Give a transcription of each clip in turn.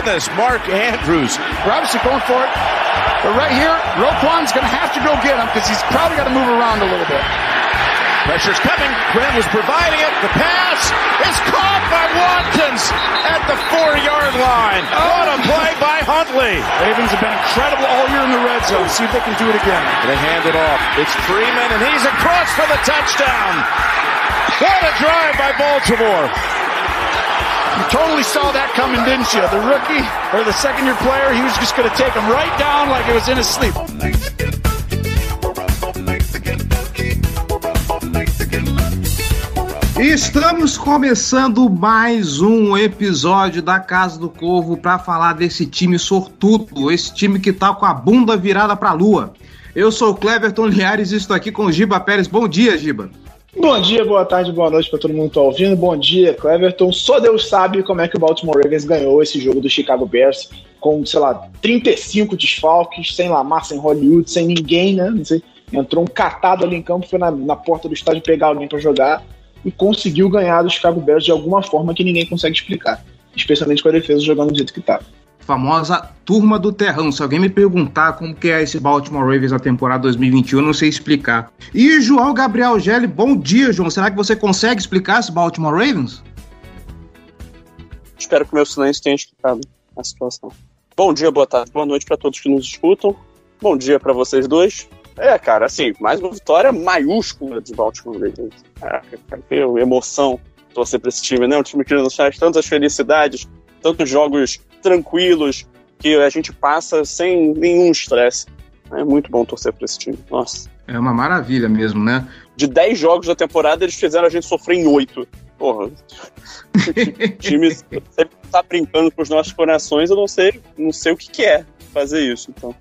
goodness, Mark Andrews. We're obviously going for it. But right here, Roquan's going to have to go get him because he's probably got to move around a little bit. Pressure's coming. Grant was providing it. The pass is caught by Watkins at the four-yard line. What a play by Huntley. Ravens have been incredible all year in the red zone. See if they can do it again. They hand it off. It's Freeman, and he's across for the touchdown. What a drive by Baltimore. You totally saw that coming, didn't you? The rookie or the second year player, he was just going to take him right down like it was in his sleep. Estamos começando mais um episódio da Casa do Corvo para falar desse time sortudo, esse time que tá com a bunda virada pra lua. Eu sou o Cleverton Liares e estou aqui com o Giba Pérez. Bom dia, Giba. Bom dia, boa tarde, boa noite para todo mundo que tá ouvindo. Bom dia, Cleverton. Só Deus sabe como é que o Baltimore Ravens ganhou esse jogo do Chicago Bears com, sei lá, 35 desfalques, sem Lamar, sem Hollywood, sem ninguém, né? Entrou um catado ali em campo, foi na, na porta do estádio pegar alguém para jogar e conseguiu ganhar do Chicago Bears de alguma forma que ninguém consegue explicar. Especialmente com a defesa jogando do jeito que tá. Famosa turma do terrão. Se alguém me perguntar como que é esse Baltimore Ravens na temporada 2021, eu não sei explicar. E João Gabriel Gelli, bom dia, João. Será que você consegue explicar esse Baltimore Ravens? Espero que meu silêncio tenha explicado a situação. Bom dia, boa tarde, boa noite para todos que nos escutam. Bom dia para vocês dois. É, cara, assim, mais uma vitória maiúscula de Baltimore Ravens. Ah, cara, que emoção torcer para esse time, né? Um time que nos traz tantas felicidades, tantos jogos tranquilos que a gente passa sem nenhum estresse. É muito bom torcer para esse time. Nossa. É uma maravilha mesmo, né? De 10 jogos da temporada, eles fizeram a gente sofrer em 8. Porra. o time sempre tá brincando com os nossos corações, eu não sei, não sei o que, que é fazer isso, então.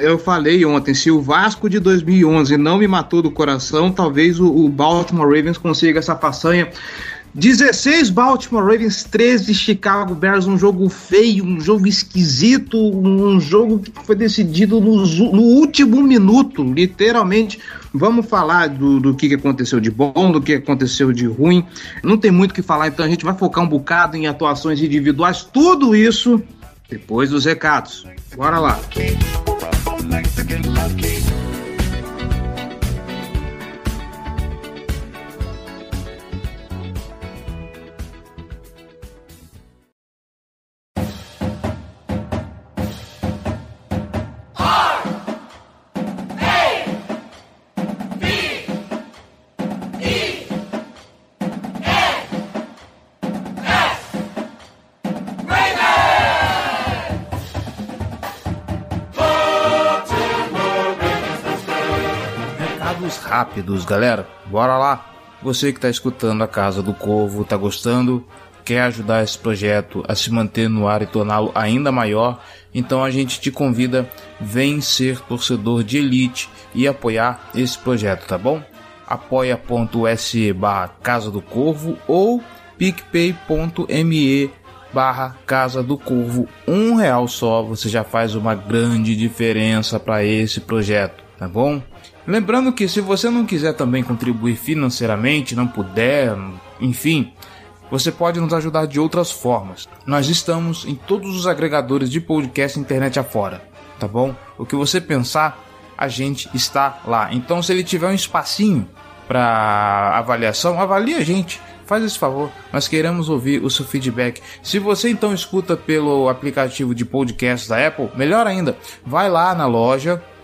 Eu falei ontem, se o Vasco de 2011 não me matou do coração, talvez o, Baltimore Ravens consiga essa façanha. 16 Baltimore Ravens, 13 Chicago Bears, um jogo feio, um jogo esquisito, um jogo que foi decidido no, no último minuto, literalmente. Vamos falar do, do que aconteceu de bom, do que aconteceu de ruim. Não tem muito o que falar, então a gente vai focar um bocado em atuações individuais, tudo isso depois dos recados. Bora lá. Recados rápidos, galera. Bora lá. Você que está escutando a Casa do Corvo, está gostando, quer ajudar esse projeto a se manter no ar e torná-lo ainda maior, então a gente te convida, vem ser torcedor de elite e apoiar esse projeto, tá bom? apoia.se barra Casa do Corvo ou picpay.me barra Casa do Corvo. Um real só, você já faz uma grande diferença para esse projeto, tá bom? Lembrando que se você não quiser também contribuir financeiramente, não puder, enfim, você pode nos ajudar de outras formas. Nós estamos em todos os agregadores de podcast internet afora, tá bom? O que você pensar, a gente está lá. Então, se ele tiver um espacinho para avaliação, avalie a gente. Faz esse favor, nós queremos ouvir o seu feedback. Se você então escuta pelo aplicativo de podcast da Apple, melhor ainda, vai lá na loja,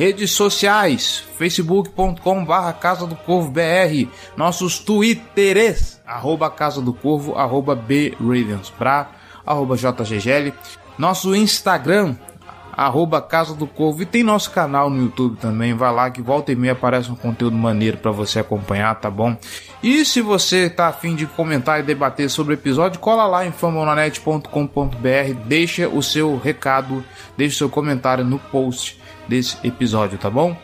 Redes sociais, facebook.com barra Casa do Corvo BR, nossos twitters, arroba Casa do Corvo, arroba B Ravensbra, arroba JGGL, nosso Instagram, arroba Casa do Corvo, e tem nosso canal no YouTube também, vai lá que volta e meia aparece um conteúdo maneiro para você acompanhar, tá bom? E se você tá afim de comentar e debater sobre o episódio, cola lá em famonanet.com.br, deixa o seu recado, deixa o seu comentário no post desse episódio, tá bom?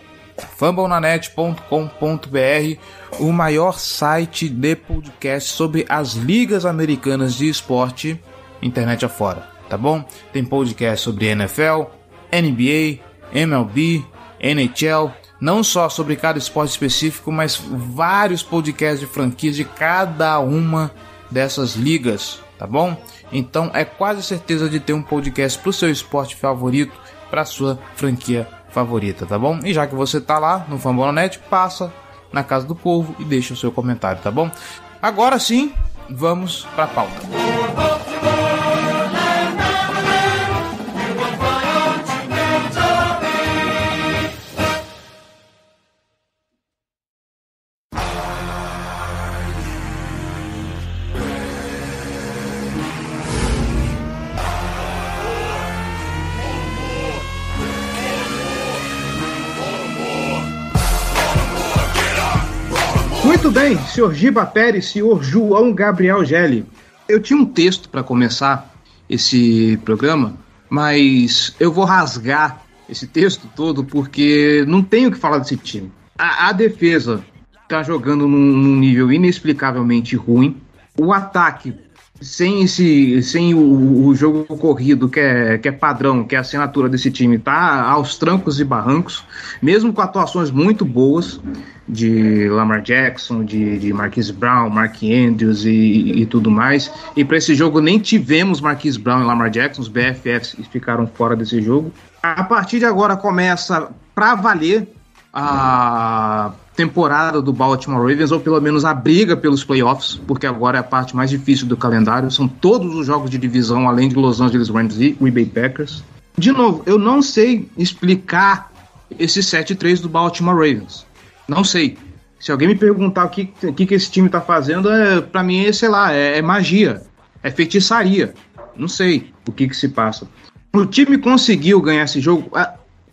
fumblenanet.com.br, o maior site de podcast sobre as ligas americanas de esporte internet afora, tá bom? Tem podcast sobre NFL, NBA, MLB, NHL, não só sobre cada esporte específico, mas vários podcasts de franquias de cada uma dessas ligas, tá bom? Então é quase certeza de ter um podcast para o seu esporte favorito, para sua franquia favorita, tá bom? E já que você tá lá no Fambonanet, passa na Casa do Povo e deixa o seu comentário, tá bom? Agora sim, vamos para a pauta. Muito bem, senhor Giba Pérez, senhor João Gabriel Gelli. Eu tinha um texto para começar esse programa, mas eu vou rasgar esse texto todo porque não tenho o que falar desse time. A, a defesa tá jogando num, num nível inexplicavelmente ruim. O ataque sem esse sem o, o, jogo corrido que é, que é padrão, que é a assinatura desse time, tá aos trancos e barrancos, mesmo com atuações muito boas de Lamar Jackson, de, de Marquise Brown, Mark Andrews e, e tudo mais. E para esse jogo nem tivemos Marquise Brown e Lamar Jackson, os BFFs ficaram fora desse jogo. A partir de agora começa para valer a temporada do Baltimore Ravens, ou pelo menos a briga pelos playoffs, porque agora é a parte mais difícil do calendário. São todos os jogos de divisão, além de Los Angeles Rams e Green Bay Packers. De novo, eu não sei explicar esse 7-3 do Baltimore Ravens. Não sei. Se alguém me perguntar o que, que, que esse time tá fazendo, é, para mim, é, sei lá, é, é, magia, é feitiçaria. Não sei o que, que se passa. O time conseguiu ganhar esse jogo.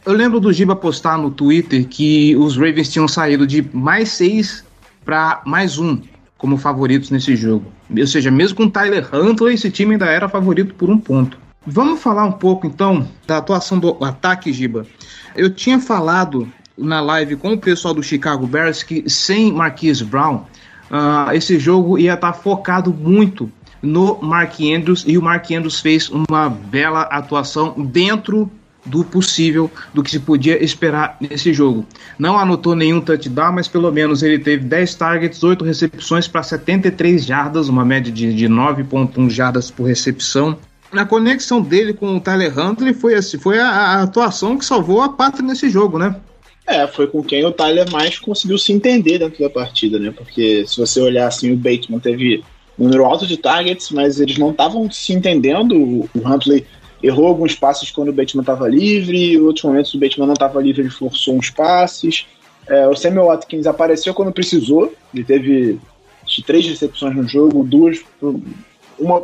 Eu lembro do Giba postar no Twitter que os Ravens tinham saído de mais seis para mais um como favoritos nesse jogo. Ou seja, mesmo com Tyler Huntley, esse time ainda era favorito por um ponto. Vamos falar um pouco então da atuação do ataque, Giba. Eu tinha falado na live com o pessoal do Chicago Bears que sem Marquise Brown, uh, esse jogo ia estar tá focado muito no Mark Andrews e o Mark Andrews fez uma bela atuação dentro do possível, do que se podia esperar nesse jogo. Não anotou nenhum touchdown, mas pelo menos ele teve 10 targets, 8 recepções para 73 jardas, uma média de, de 9,1 jardas por recepção. Na conexão dele com o Tyler Huntley foi, assim, foi a, a atuação que salvou a pátria nesse jogo, né? É, foi com quem o Tyler mais conseguiu se entender dentro da partida, né? Porque se você olhar assim, o Bateman teve um número alto de targets, mas eles não estavam se entendendo. O Huntley errou alguns passes quando o Bateman estava livre, em outros momentos o Bateman não estava livre, ele forçou uns passes. É, o Samuel Watkins apareceu quando precisou, ele teve três recepções no jogo, duas, uma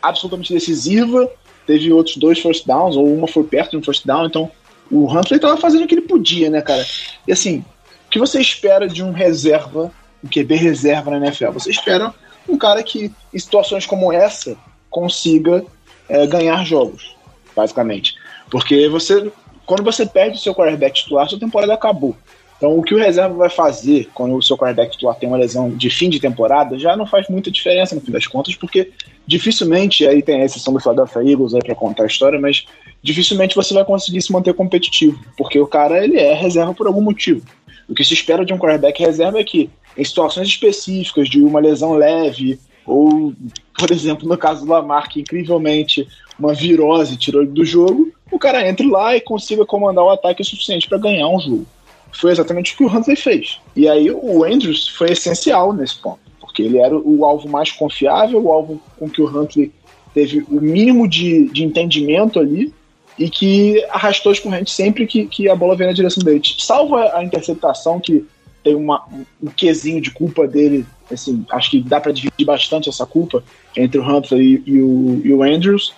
absolutamente decisiva, teve outros dois first downs, ou uma foi perto de um first down, então o Huntley estava fazendo o que ele podia, né, cara? E assim, o que você espera de um reserva, um QB reserva na NFL? Você espera um cara que, em situações como essa, consiga é, ganhar jogos basicamente. Porque você, quando você perde o seu quarterback titular, sua temporada acabou. Então, o que o reserva vai fazer quando o seu quarterback titular tem uma lesão de fim de temporada já não faz muita diferença no fim das contas, porque dificilmente, aí tem a exceção do Philadelphia Eagles aí para contar a história, mas dificilmente você vai conseguir se manter competitivo, porque o cara ele é reserva por algum motivo. O que se espera de um quarterback reserva é que, em situações específicas, de uma lesão leve, ou, por exemplo, no caso do Lamar, que incrivelmente uma virose tirou ele do jogo, o cara entre lá e consiga comandar o ataque o suficiente para ganhar um jogo. Foi exatamente o que o Huntley fez. E aí o Andrews foi essencial nesse ponto, porque ele era o alvo mais confiável, o alvo com que o Huntley teve o mínimo de, de entendimento ali e que arrastou as correntes sempre que, que a bola veio na direção dele. Salvo a, interceptação, que tem uma, um quesinho de culpa dele, assim, acho que dá para dividir bastante essa culpa entre o Humphrey e, e, o, e o Andrews.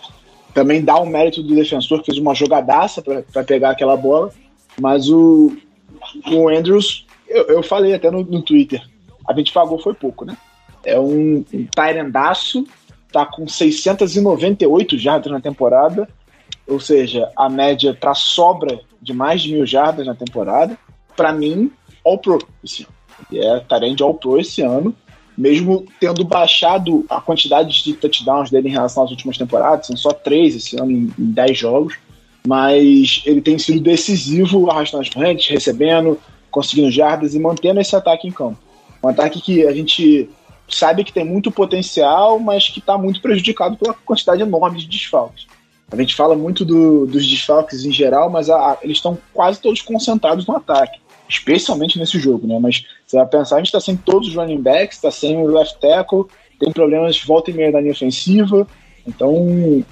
Também dá um mérito do defensor, que fez uma jogadaça para pegar aquela bola, mas o, o Andrews, eu, eu falei até no, no Twitter, a gente pagou foi pouco, né? É um, um Tyrandaço, tá com 698 jardas na temporada, ou seja, a média para sobra de mais de mil jardas na temporada. Para mim, All Pro esse ano. E é Tyrande All Pro esse ano, mesmo tendo baixado a quantidade de touchdowns dele em relação às últimas temporadas, são só três esse ano em, em dez jogos, mas ele tem sido decisivo arrastando as correntes, recebendo, conseguindo jardas e mantendo esse ataque em campo. Um ataque que a gente sabe que tem muito potencial, mas que está muito prejudicado pela quantidade enorme de desfalques. A gente fala muito do, dos desfalques em geral, mas a, a, eles estão quase todos concentrados no ataque, especialmente nesse jogo, né? Mas você vai pensar, a gente está sem todos os running backs, está sem o left tackle, tem problemas de volta e meia da linha ofensiva. Então,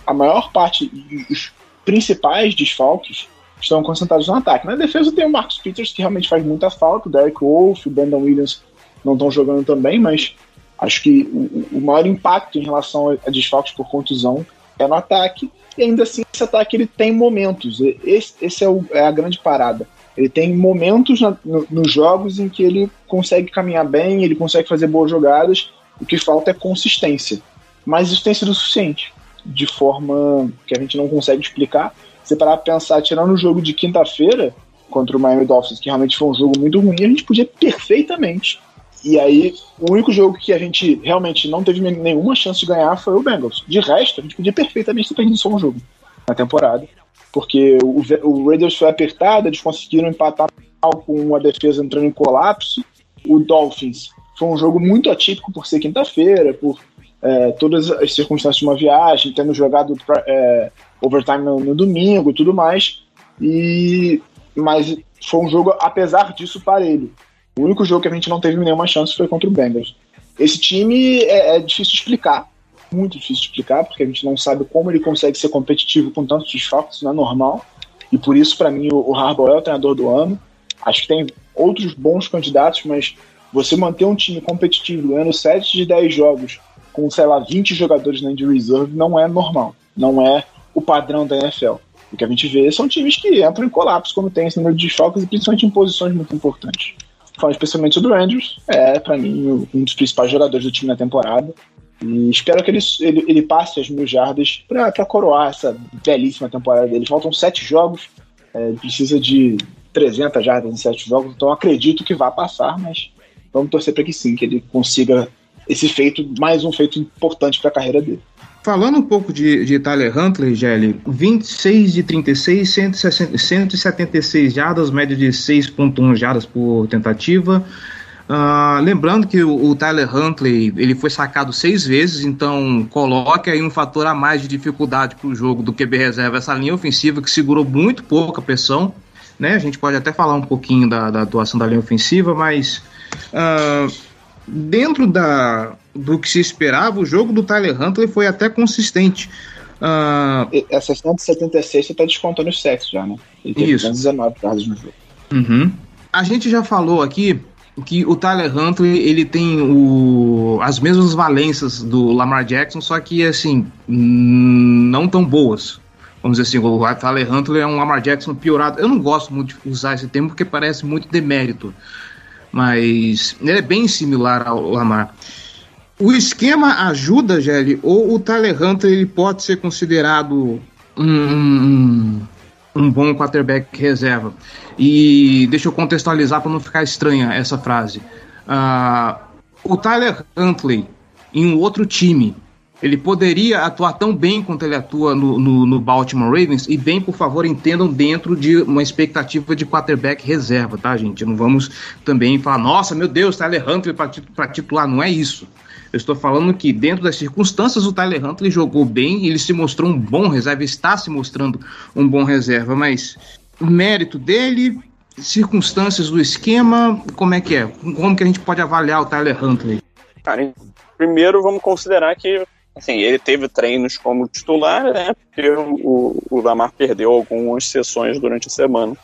a maior parte dos principais desfalques estão concentrados no ataque. Na defesa tem o Marcus Peters, que realmente faz muita falta, o Derek Wolf, o Brandon Williams não estão jogando também, mas acho que o, o maior impacto em relação a, a desfalques por contusão é no ataque e ainda assim esse ataque ele tem momentos. Esse, esse é, o, é, a grande parada. Ele tem momentos na, no, nos jogos em que ele consegue caminhar bem, ele consegue fazer boas jogadas. O que falta é consistência. Mas isso tem sido suficiente, de forma que a gente não consegue explicar. Se parar pra pensar, tirando o jogo de quinta-feira contra o Miami Dolphins, que realmente foi um jogo muito ruim, a gente podia perfeitamente e aí, o único jogo que a gente realmente não teve nenhuma chance de ganhar foi o Bengals. De resto, a gente podia perfeitamente ter perdido só um jogo na temporada. Porque o, o Raiders foi apertado, eles conseguiram empatar com a defesa entrando em colapso. O Dolphins foi um jogo muito atípico por ser quinta-feira, por é, todas as circunstâncias de uma viagem, tendo jogado é, overtime no, no domingo e tudo mais. E, mas foi um jogo, apesar disso, parelho. O único jogo que a gente não teve nenhuma chance foi contra o Bengals. Esse time é, é difícil de explicar, muito difícil de explicar, porque a gente não sabe como ele consegue ser competitivo com tantos desfalques, não é normal. E por isso, para mim, o, Harbaugh é o treinador do ano. Acho que tem outros bons candidatos, mas você manter um time competitivo ganhando 7 de 10 jogos com, sei lá, 20 jogadores na injury reserve não é normal. Não é o padrão da NFL. O que a gente vê são times que entram em colapso quando tem esse número de desfalques e principalmente em posições muito importantes falando especialmente do Andrews, é para mim um dos principais jogadores do time na temporada. E espero que ele, ele, ele passe as mil jardas para coroar essa belíssima temporada dele. Faltam sete jogos, é, precisa de 300 jardas em sete jogos, então acredito que vai passar, mas vamos torcer para que sim, que ele consiga esse feito, mais um feito importante para a carreira dele. Falando um pouco de, de Tyler Huntley, Gelli, 26 de 36, 160, 176 jardas, média de 6.1 jardas por tentativa. Uh, lembrando que o, o, Tyler Huntley ele foi sacado seis vezes, então coloque aí um fator a mais de dificuldade para o jogo do QB reserva. Essa linha ofensiva que segurou muito pouca pressão, né? A gente pode até falar um pouquinho da, da atuação da linha ofensiva, mas uh, dentro da, do que se esperava, o jogo do Tyler Huntley foi até consistente. Uh... Essa 176 você está descontando os sexos já, né? Ele teve Isso. 19 jardas no jogo. Uhum. A gente já falou aqui que o Tyler Huntley ele tem o, as mesmas valências do Lamar Jackson, só que assim não tão boas. Vamos dizer assim, o Tyler Huntley é um Lamar Jackson piorado. Eu não gosto muito de usar esse termo porque parece muito demérito mas ele é bem similar ao Lamar. O esquema ajuda, Gelli, ou o Tyler Hunter ele pode ser considerado um, um, um bom quarterback reserva? E deixa eu contextualizar para não ficar estranha essa frase. Uh, o Tyler Huntley em um outro time ele poderia atuar tão bem quanto ele atua no, no, no, Baltimore Ravens, e bem, por favor, entendam dentro de uma expectativa de quarterback reserva, tá, gente? Não vamos também falar, nossa, meu Deus, Tyler Huntley para titular, não é isso. Eu estou falando que, dentro das circunstâncias, o Tyler Huntley jogou bem, ele se mostrou um bom reserva, está se mostrando um bom reserva, mas o mérito dele, circunstâncias do esquema, como é que é? Como que a gente pode avaliar o Tyler Huntley? Cara, primeiro vamos considerar que assim, ele teve treinos como titular, né? Porque o, o Lamar perdeu algumas sessões durante a semana.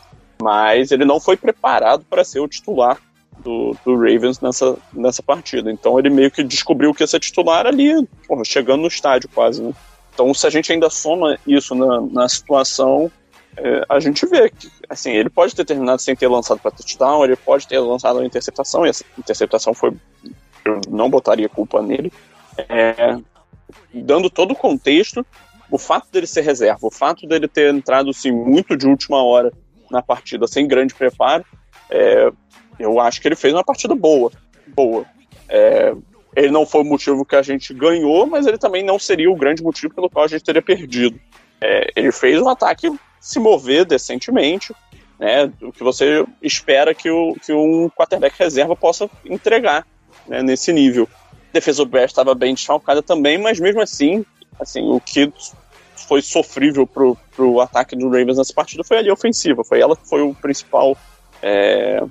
Mas ele não foi preparado para ser o titular do, do, Ravens nessa, nessa partida. Então ele meio que descobriu que ia ser titular ali, porra, chegando no estádio quase, né? Então se a gente ainda soma isso na, na situação, é, a gente vê que assim, ele pode ter terminado sem ter lançado para touchdown, ele pode ter lançado uma interceptação, e essa interceptação foi. Eu não botaria culpa nele. É, dando todo o contexto, o fato dele ser reserva, o fato dele ter entrado assim, muito de última hora na partida, sem grande preparo, é, eu acho que ele fez uma partida boa. Boa. É, ele não foi o motivo que a gente ganhou, mas ele também não seria o grande motivo pelo qual a gente teria perdido. É, ele fez um ataque se mover decentemente, né, o que você espera que, o, que um quarterback reserva possa entregar né, nesse nível. A defesa do estava bem desfalcada também, mas mesmo assim, assim o que foi sofrível pro, pro ataque do Ravens nessa partida foi a linha ofensiva. Foi ela que foi o principal é,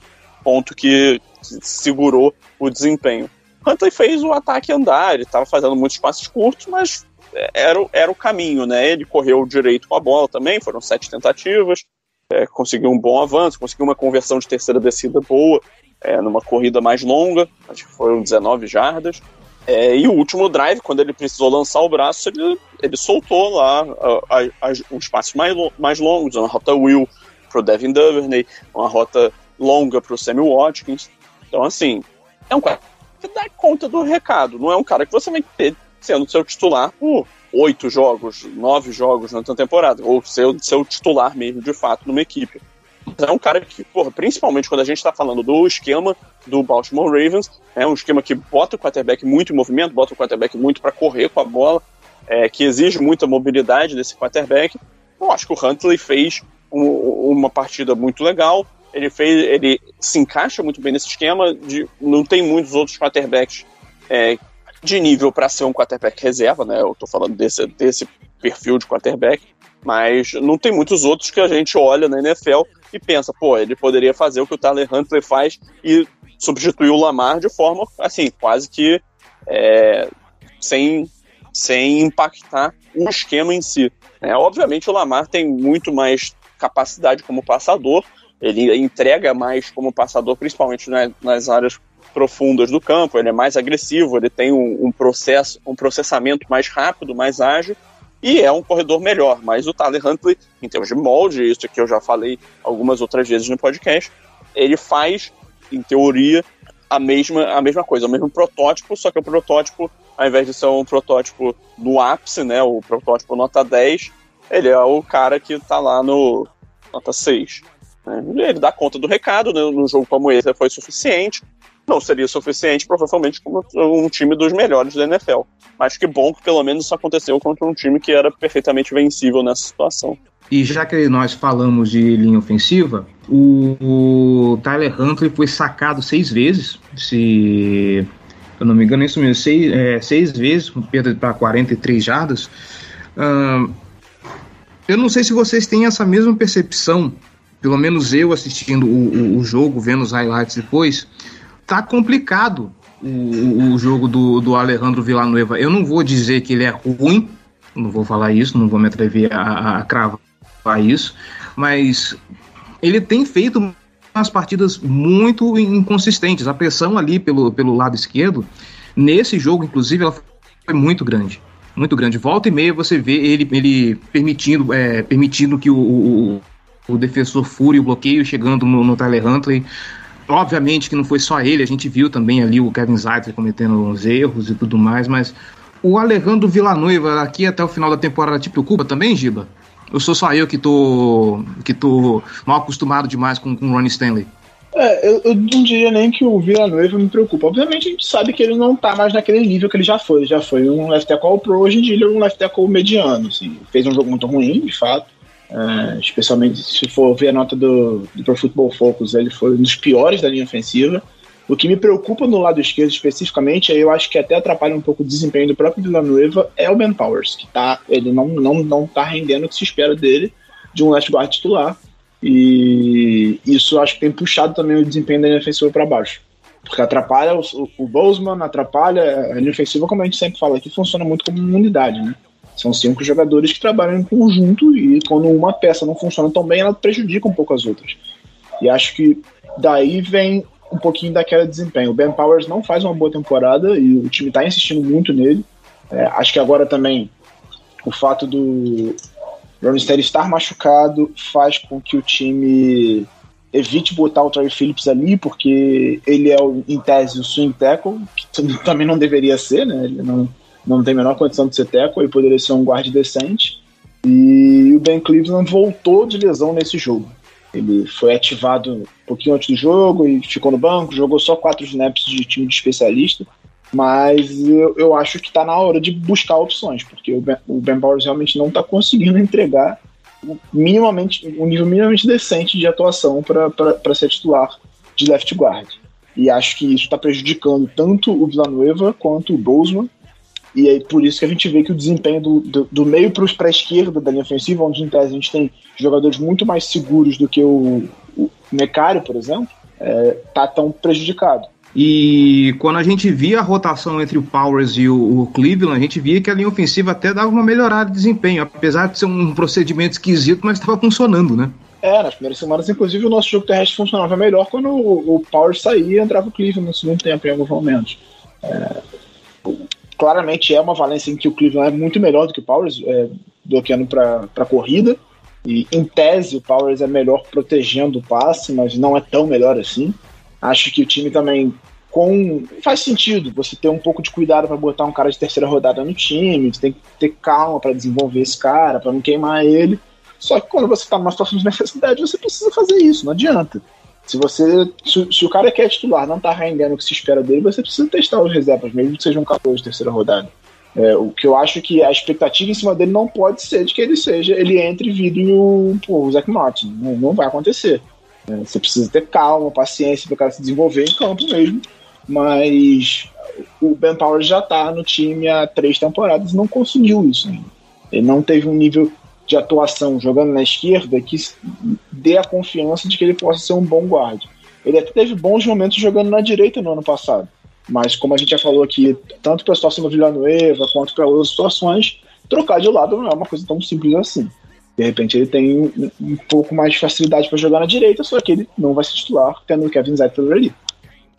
ponto que segurou o desempenho. Huntley fez o ataque andar, ele estava fazendo muitos passes curtos, mas era, era o caminho, né? Ele correu direito com a bola também, foram sete tentativas, é, conseguiu um bom avanço, conseguiu uma conversão de terceira descida boa, é, numa corrida mais longa, acho que foram 19 jardas. É, e o último drive, quando ele precisou lançar o braço, ele, ele soltou lá a, a, a, os passos mais, mais longos, uma rota Will para o Devin Duvernay, uma rota longa para o Sammy Watkins. Então, assim, é um cara que dá conta do recado. Não é um cara que você vai ter sendo seu titular por oito jogos, nove jogos na temporada, ou ser seu titular mesmo, de fato, numa equipe. É um cara que, porra, principalmente quando a gente está falando do esquema do Baltimore Ravens, é um esquema que bota o quarterback muito em movimento, bota o quarterback muito para correr com a bola, é, que exige muita mobilidade desse quarterback. Eu acho que o Huntley fez um, uma partida muito legal, ele fez, ele se encaixa muito bem nesse esquema. De, não tem muitos outros quarterbacks é, de nível para ser um quarterback reserva, né? Eu tô falando desse, desse perfil de quarterback, mas não tem muitos outros que a gente olha na NFL e pensa, pô, ele poderia fazer o que o Tyler Huntley faz e substituir o Lamar de forma, assim, quase que é, sem, sem impactar o esquema em si. É, obviamente o Lamar tem muito mais capacidade como passador, ele entrega mais como passador, principalmente né, nas áreas profundas do campo, ele é mais agressivo, ele tem um, um, processo, um processamento mais rápido, mais ágil, e é um corredor melhor. Mas o Tyler Huntley, em termos de molde, isso que eu já falei algumas outras vezes no podcast, ele faz, em teoria, a mesma, a mesma coisa, o mesmo protótipo, só que o protótipo, ao invés de ser um protótipo no ápice, né, o protótipo nota 10, ele é o cara que está lá no nota 6. Ele dá conta do recado, né? no jogo como esse foi suficiente. Não seria suficiente, provavelmente, como um time dos melhores da NFL. Mas que bom que pelo menos isso aconteceu contra um time que era perfeitamente vencível nessa situação. E já que nós falamos de linha ofensiva, o, Tyler Huntley foi sacado seis vezes, se eu não me engano, é isso mesmo, seis, é, seis vezes, com perda para 43 jardas. Eu não sei se vocês têm essa mesma percepção pelo menos eu assistindo o, o, o jogo, vendo os highlights depois, tá complicado o, o, jogo do, do Alejandro Villanueva. Eu não vou dizer que ele é ruim, não vou falar isso, não vou me atrever a, a cravar isso, mas ele tem feito umas partidas muito inconsistentes. A pressão ali pelo, pelo lado esquerdo, nesse jogo, inclusive, ela foi muito grande. Muito grande. Volta e meia você vê ele, ele permitindo, é, permitindo que o, o, o defensor fure o bloqueio chegando no, no Tyler Huntley. Obviamente que não foi só ele, a gente viu também ali o Kevin Zeitler cometendo uns erros e tudo mais, mas o Alejandro Villanueva aqui até o final da temporada te preocupa também, Giba? Eu sou só eu que tô, que tô mal acostumado demais com, com o Ronnie Stanley? É, eu, eu, não diria nem que o Villanueva me preocupa. Obviamente a gente sabe que ele não tá mais naquele nível que ele já foi. Ele já foi um left tackle pro, hoje em dia ele é um left tackle mediano. Assim. Fez um jogo muito ruim, de fato. Uh, especialmente se for ver a nota do, do Pro Football Focus, ele foi um dos piores da linha ofensiva. O que me preocupa no lado esquerdo especificamente, eu acho que até atrapalha um pouco o desempenho do próprio Villanueva, é o Ben Powers, que tá, ele não, não, não tá rendendo o que se espera dele de um left guard titular. E isso acho que tem puxado também o desempenho da linha ofensiva para baixo. Porque atrapalha o, o, o Bozeman, atrapalha a linha ofensiva, como a gente sempre fala aqui, funciona muito como uma unidade, né? São cinco jogadores que trabalham em conjunto e quando uma peça não funciona tão bem, ela prejudica um pouco as outras. E acho que daí vem um pouquinho daquela desempenho. O Ben Powers não faz uma boa temporada e o time está insistindo muito nele. É, acho que agora também o fato do Ronstead estar machucado faz com que o time evite botar o Trey Phillips ali, porque ele é, em tese, o swing tackle, que também não deveria ser, né? Ele não, não tem a menor condição de ser tackle, ele poderia ser um guarda decente. E o Ben Cleveland voltou de lesão nesse jogo. Ele foi ativado um pouquinho antes do jogo e ficou no banco, jogou só quatro snaps de time de especialista. Mas eu, eu acho que está na hora de buscar opções, porque o Ben, o ben realmente não está conseguindo entregar minimamente, um nível minimamente decente de atuação para ser titular de left guard. E acho que isso está prejudicando tanto o Villanueva quanto o Bozeman. E é por isso que a gente vê que o desempenho do, do, do meio para a esquerda da linha ofensiva, onde em tese a gente tem jogadores muito mais seguros do que o, o Mecário, por exemplo, é, tá tão prejudicado. E quando a gente via a rotação entre o Powers e o, o, Cleveland, a gente via que a linha ofensiva até dava uma melhorada de desempenho, apesar de ser um procedimento esquisito, mas estava funcionando, né? É, nas primeiras semanas, inclusive, o nosso jogo terrestre funcionava melhor quando o, o Powers saía e entrava o Cleveland no segundo tempo, em alguns momentos. É, claramente é uma valência em que o Cleveland é muito melhor do que o Powers, é, bloqueando para corrida. E em tese, o Powers é melhor protegendo o passe, mas não é tão melhor assim. Acho que o time também com faz sentido você ter um pouco de cuidado para botar um cara de terceira rodada no time, você tem que ter calma para desenvolver esse cara, para não queimar ele. Só que quando você está numa situação de necessidade, você precisa fazer isso, não adianta. Se você se, se o cara quer titular, não está rendendo o que se espera dele, você precisa testar os reservas, mesmo que seja um 14 de terceira rodada. É, o que eu acho é que a expectativa em cima dele não pode ser de que ele seja, ele entre e vire o, pô, o Zach Martin. Não, não vai acontecer. É, você precisa ter calma, paciência para o cara se desenvolver em campo mesmo. Mas o Ben Powers já está no time há três temporadas e não conseguiu isso. Ele não teve um nível de atuação jogando na esquerda que dê a confiança de que ele possa ser um bom guarda. Ele até teve bons momentos jogando na direita no ano passado. Mas como a gente já falou aqui, tanto para a situação do Villanueva quanto para outras situações, trocar de lado não é uma coisa tão simples assim. De repente ele tem um, um pouco mais de facilidade para jogar na direita, só que ele não vai se titular tendo o Kevin Zettler ali.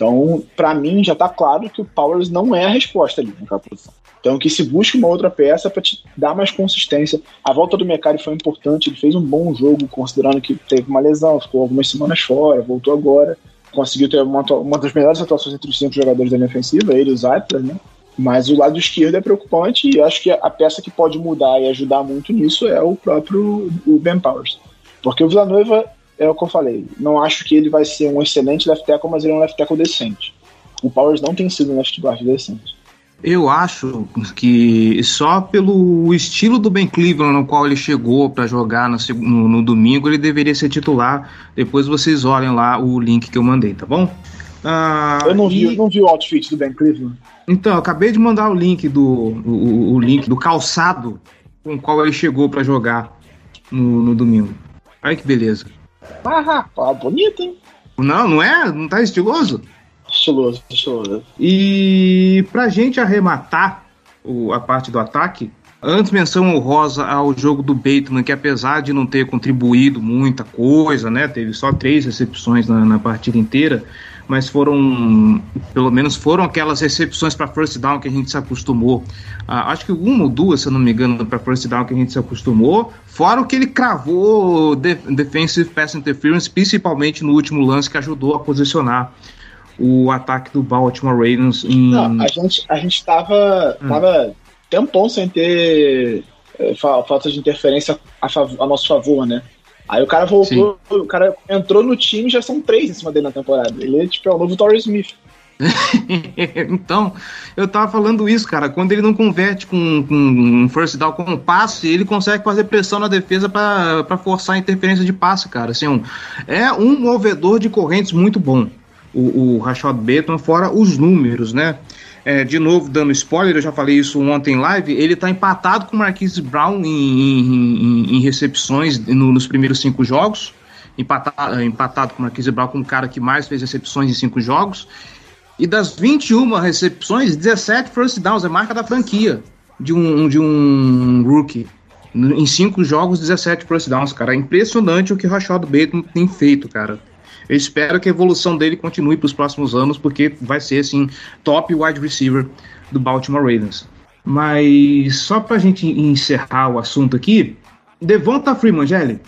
Então, para mim, já está claro que o Powers não é a resposta ali naquela posição. Então, que se busque uma outra peça para te dar mais consistência. A volta do Mecari foi importante, ele fez um bom jogo, considerando que teve uma lesão, ficou algumas semanas fora, voltou agora, conseguiu ter uma, uma das melhores atuações entre os cinco jogadores da linha ofensiva, ele e o Zeitler, né? Mas o lado esquerdo é preocupante e acho que a peça que pode mudar e ajudar muito nisso é o próprio o Ben Powers. Porque o Villanueva, é o que eu falei, não acho que ele vai ser um excelente left tackle, mas ele é um left tackle decente. O Powers não tem sido um left guard decente. Eu acho que só pelo estilo do Ben Cleveland no qual ele chegou para jogar no, no, no, domingo, ele deveria ser titular. Depois vocês olhem lá o link que eu mandei, tá bom? Ah, eu não vi, e... não vi o outfit do Ben Cleveland. Então, eu acabei de mandar o link do o, o link do calçado com o qual ele chegou para jogar no, no, domingo. Olha que beleza. Ah, rapaz, bonito, hein? Não, não é? Não tá estiloso? Estiloso, estiloso. E pra gente arrematar o, a parte do ataque, Antes menção honrosa ao jogo do Bateman, que apesar de não ter contribuído muita coisa, né, teve só três recepções na, na partida inteira, mas foram, pelo menos foram aquelas recepções para first down que a gente se acostumou. Ah, acho que uma ou duas, se eu não me engano, para first down que a gente se acostumou. Fora o que ele cravou de, defensive pass interference, principalmente no último lance que ajudou a posicionar o ataque do Baltimore Ravens em... Não, a gente a gente estava hum. tava tempão sem ter é, falta de interferência a, a nosso favor, né? Aí o cara voltou, Sim. o cara entrou no time já são três em cima dele na temporada. Ele é tipo é o novo Torres Smith. então, eu tava falando isso, cara. Quando ele não converte com, com um first down com um passe, ele consegue fazer pressão na defesa para forçar a interferência de passe, cara. Assim, um, é um movedor de correntes muito bom. o, o Rashad Bateman, fora os números, né? É, de novo, dando spoiler, eu já falei isso ontem em live, ele tá empatado com o Marquise Brown em, em, em recepções no, nos primeiros cinco jogos, empatado, empatado com o Marquise Brown como o cara que mais fez recepções em cinco jogos, e das 21 recepções, 17 first downs, é marca da franquia de um, de um rookie. Em cinco jogos, 17 first downs, cara. É impressionante o que o Rashad Bateman tem feito, cara. Eu espero que a evolução dele continue para os próximos anos, porque vai ser, assim, top wide receiver do Baltimore Ravens. Mas só para a gente encerrar o assunto aqui, Devonta Freeman, Gelli,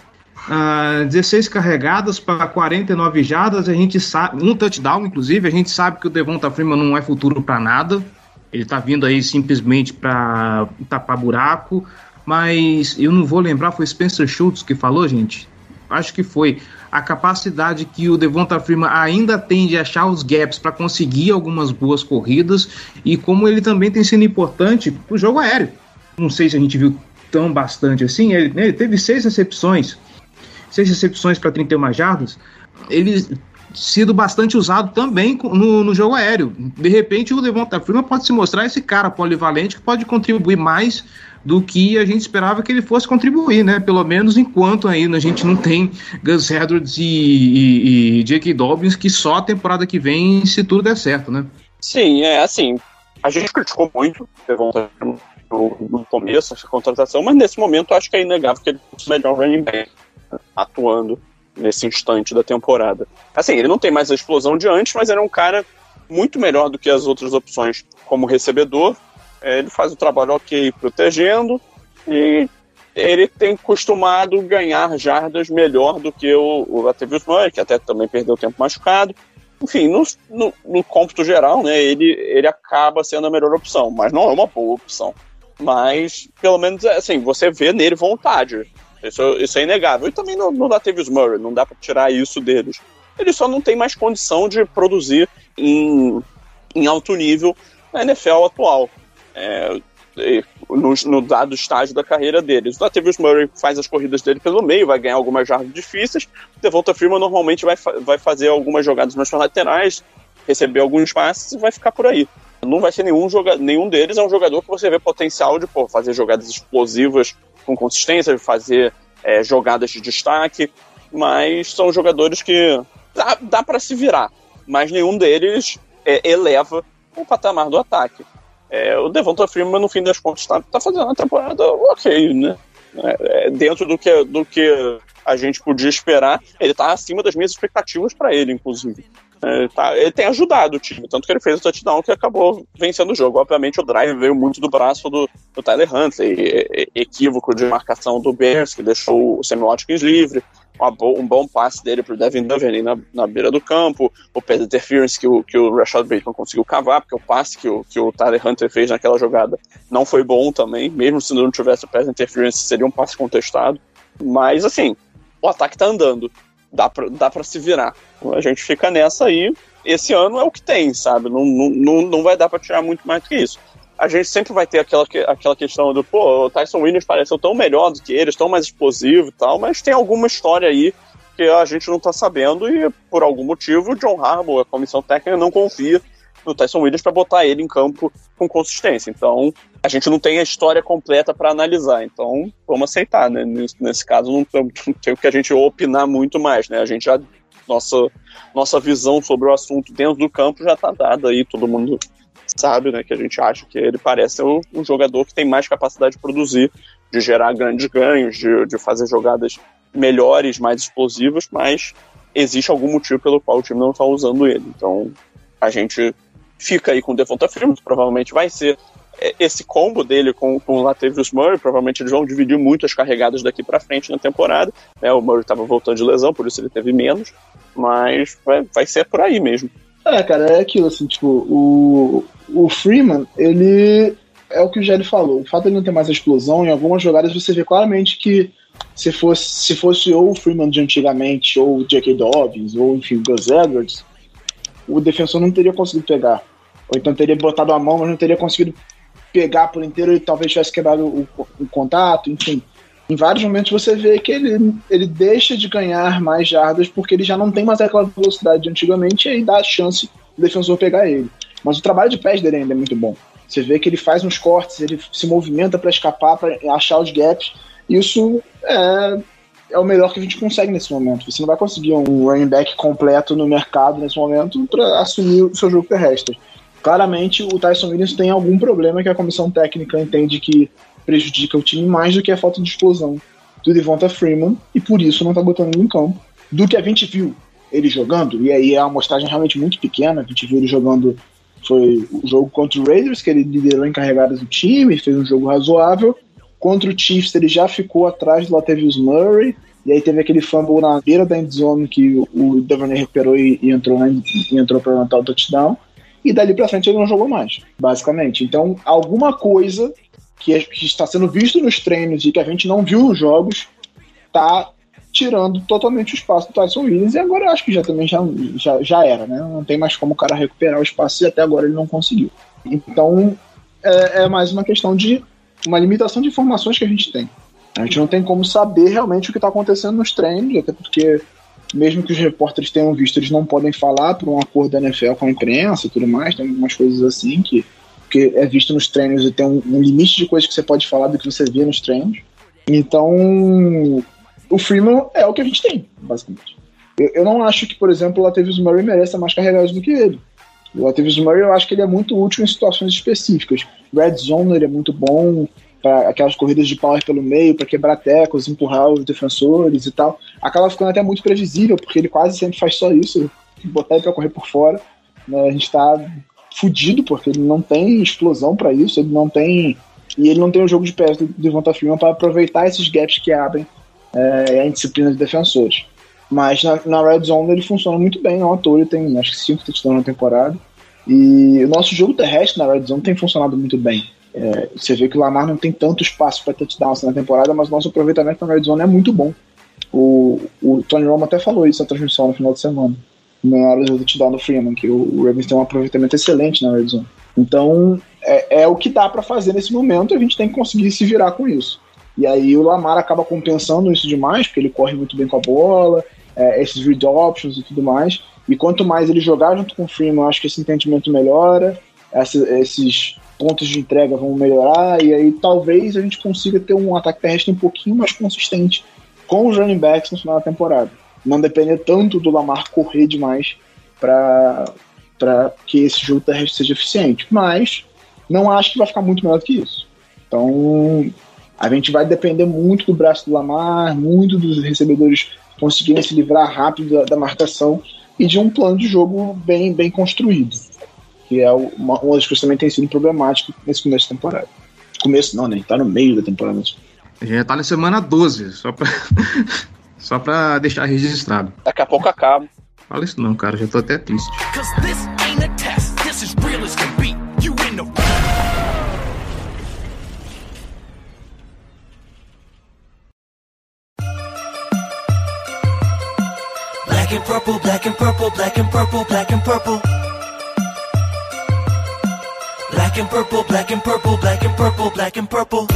uh, 16 carregadas para 49 jardas, a gente sabe, um touchdown, inclusive, a gente sabe que o Devonta Freeman não é futuro para nada, ele tá vindo aí simplesmente para tapar buraco, mas eu não vou lembrar, foi Spencer Schultz que falou, gente? Acho que foi a capacidade que o Devonta Freeman ainda tem de achar os gaps para conseguir algumas boas corridas e como ele também tem sido importante para o jogo aéreo. Não sei se a gente viu tão bastante assim. Ele, ele teve seis recepções, seis recepções para 31 jardas. Ele sido bastante usado também no, no, jogo aéreo. De repente, o Devonta Freeman pode se mostrar esse cara polivalente que pode contribuir mais do que a gente esperava que ele fosse contribuir, né? Pelo menos enquanto ainda a gente não tem Gus Edwards e, e, e J.K. Dobbins, que só a temporada que vem, se tudo der certo, né? Sim, é assim. A gente criticou muito no, no começo essa contratação, mas nesse momento acho que é inegável que ele fosse o melhor running back atuando nesse instante da temporada. Assim, ele não tem mais a explosão de antes, mas ele é um cara muito melhor do que as outras opções como recebedor é, ele faz o trabalho ok protegendo e ele tem costumado ganhar jardas melhor do que o, o Latavius Murray, que até também perdeu tempo machucado. Enfim, no, no, no cômputo geral, né, ele, ele acaba sendo a melhor opção, mas não é uma boa opção. Mas, pelo menos, assim, você vê nele vontade. Isso, isso é inegável. E também no, no Latavius Murray, não dá para tirar isso deles. Ele só não tem mais condição de produzir em, em alto nível na NFL atual é, no, no, dado estágio da carreira deles. O Latavius Murray faz as corridas dele pelo meio, vai ganhar algumas jardas difíceis. O Devonta Freeman normalmente vai, vai fazer algumas jogadas nas laterais, receber alguns passes e vai ficar por aí. Não vai ser nenhum, joga nenhum deles é um jogador que você vê potencial de pô, fazer jogadas explosivas com consistência, fazer é, jogadas de destaque, mas são jogadores que dá, dá para se virar, mas nenhum deles é, eleva o patamar do ataque. É, o Devonta Freeman, no fim das contas, está tá fazendo uma temporada ok, né? É, é, dentro do que, do que a gente podia esperar, ele está acima das minhas expectativas para ele, inclusive. É, tá, ele tem ajudado o time, tanto que ele fez o touchdown que acabou vencendo o jogo. Obviamente, o drive veio muito do braço do, do Tyler Huntley, equívoco de marcação do Bears, que deixou o Sammy Watkins livre um bom passe dele pro Devin Duvernay na, na beira do campo, o pass interference que o, que o Rashad Bateman conseguiu cavar, porque o passe que o, que o Tyler Hunter fez naquela jogada não foi bom também, mesmo se não tivesse o pass interference, seria um passe contestado. Mas, assim, o ataque tá andando, dá pra, dá pra se virar. A gente fica nessa aí, esse ano é o que tem, sabe? Não, não, não vai dar para tirar muito mais do que isso a gente sempre vai ter aquela, aquela questão do, pô, o Tyson Williams pareceu tão melhor do que eles, tão mais explosivo e tal, mas tem alguma história aí que a gente não tá sabendo e, por algum motivo, o John Harbaugh, a comissão técnica, não confia no Tyson Williams para botar ele em campo com consistência. Então, a gente não tem a história completa para analisar. Então, vamos aceitar, né? Nesse, nesse caso, não tem, não tem o que a gente opinar muito mais, né? A gente já. Nossa, nossa visão sobre o assunto dentro do campo já tá dada aí, todo mundo sabe, né, que a gente acha que ele parece um, um jogador que tem mais capacidade de produzir, de gerar grandes ganhos, de, de fazer jogadas melhores, mais explosivas, mas existe algum motivo pelo qual o time não está usando ele. Então a gente fica aí com o Devonta Freeman, provavelmente vai ser esse combo dele com, com o Latavius Murray, provavelmente eles vão dividir muito as carregadas daqui para frente na temporada. Né? O Murray estava voltando de lesão, por isso ele teve menos, mas vai, vai ser por aí mesmo. É, cara, é aquilo, assim, tipo, o, o Freeman, ele é o que o Jerry falou. O fato de ele não ter mais a explosão, em algumas jogadas você vê claramente que se fosse, se fosse ou o Freeman de antigamente, ou o J.K. Dobbins, ou enfim, o Gus Edwards, o defensor não teria conseguido pegar. Ou então teria botado a mão, mas não teria conseguido pegar por inteiro e talvez tivesse quebrado o, o contato, enfim. em vários momentos você vê que ele, ele deixa de ganhar mais jardas porque ele já não tem mais aquela velocidade de antigamente e aí dá a chance do defensor pegar ele. Mas o trabalho de pés dele ainda é muito bom. Você vê que ele faz uns cortes, ele se movimenta para escapar, para achar os gaps. Isso é, é o melhor que a gente consegue nesse momento. Você não vai conseguir um running back completo no mercado nesse momento para assumir o seu jogo terrestre. Claramente, o Tyson Williams tem algum problema que a comissão técnica entende que prejudica o time mais do que a falta de explosão do Devonta Freeman e por isso não está botando ele em campo. Do que a gente viu ele jogando, e aí é uma amostragem realmente muito pequena, a gente viu ele jogando foi o jogo contra o Raiders, que ele liderou encarregadas do time, fez um jogo razoável. Contra o Chiefs, ele já ficou atrás do Latavius Murray, e aí teve aquele fumble na beira da endzone que o Devontae recuperou e, e entrou, entrou para levantar o touchdown. E dali para frente ele não jogou mais, basicamente. Então, alguma coisa que, é, que está sendo visto nos treinos e que a gente não viu nos jogos, tá tirando totalmente o espaço do Tyson Williams, e agora eu acho que já também já, já, já era, né? Não tem mais como o cara recuperar o espaço e até agora ele não conseguiu. Então é, é mais uma questão de uma limitação de informações que a gente tem. A gente não tem como saber realmente o que está acontecendo nos treinos, até porque mesmo que os repórteres tenham visto, eles não podem falar por um acordo da NFL com a imprensa e tudo mais, tem algumas coisas assim que porque é visto nos treinos e tem um, um, limite de coisas que você pode falar do que você vê nos treinos. Então, o Freeman é o que a gente tem, basicamente. Eu, eu não acho que, por exemplo, o Latavius Murray mereça mais carregados do que ele. O Latavius Murray eu acho que ele é muito útil em situações específicas. Red Zone ele é muito bom para aquelas corridas de power pelo meio, para quebrar tecos, empurrar os defensores e tal. Acaba ficando até muito previsível, porque ele quase sempre faz só isso, botar ele para correr por fora. Né? A gente está fudido, porque ele não tem explosão para isso, ele não tem. E ele não tem o jogo de pés do Devonta Freeman para aproveitar esses gaps que abrem é, a indisciplina de defensores. Mas na, na, Red Zone ele funciona muito bem, é um ator, ele tem acho que 5 touchdowns na temporada. E o nosso jogo terrestre na Red Zone tem funcionado muito bem. É, você vê que o Lamar não tem tanto espaço para touchdowns na temporada, mas o nosso aproveitamento na Red Zone é muito bom. O, o Tony Romo até falou isso na transmissão no final de semana na hora do touchdown do Freeman, que o Ravens tem um aproveitamento excelente na red zone. Então, é, é o que dá para fazer nesse momento e a gente tem que conseguir se virar com isso. E aí o Lamar acaba compensando isso demais, porque ele corre muito bem com a bola, é, esses read options e tudo mais. E quanto mais ele jogar junto com o Freeman, eu acho que esse entendimento melhora, essa, esses pontos de entrega vão melhorar, e aí talvez a gente consiga ter um ataque terrestre um pouquinho mais consistente com os running backs no final da temporada não depender tanto do Lamar correr demais para que esse jogo terrestre seja eficiente. Mas não acho que vai ficar muito melhor do que isso. Então a gente vai depender muito do braço do Lamar, muito dos recebedores conseguirem se livrar rápido da, da marcação e de um plano de jogo bem, bem construído. Que é uma, uma das coisas que também tem sido problemático nesse começo da temporada. Começo não, né? Tá no meio da temporada. A gente já tá na semana 12, só pra. Só pra deixar registrado. Daqui a pouco acaba. Fala isso não, cara, já tô até triste. Black and purple, black and purple, black and purple, black and purple. Black and purple, black and purple, black and purple, black and purple.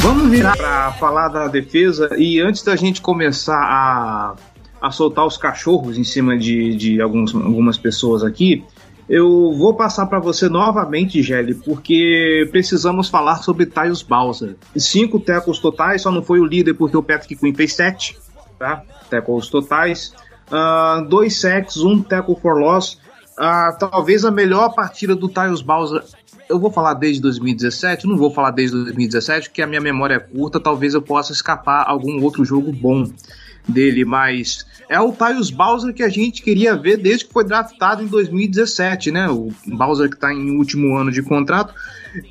Vamos virar para falar da defesa e antes da gente começar a, a soltar os cachorros em cima de, de alguns, algumas pessoas aqui, eu vou passar para você novamente, Gelli, porque precisamos falar sobre Tyus Bowser. Cinco tackles totais, só não foi o líder porque o Patrick Quinn fez sete, tá? Tackles totais. Uh, dois sacks, um tackle for loss. Uh, talvez a melhor partida do Tyus Bowser eu vou falar desde 2017, não vou falar desde 2017, porque a minha memória é curta, talvez eu possa escapar algum outro jogo bom dele, mas é o Tyus Bowser que a gente queria ver desde que foi draftado em 2017, né? O Bowser que está em último ano de contrato.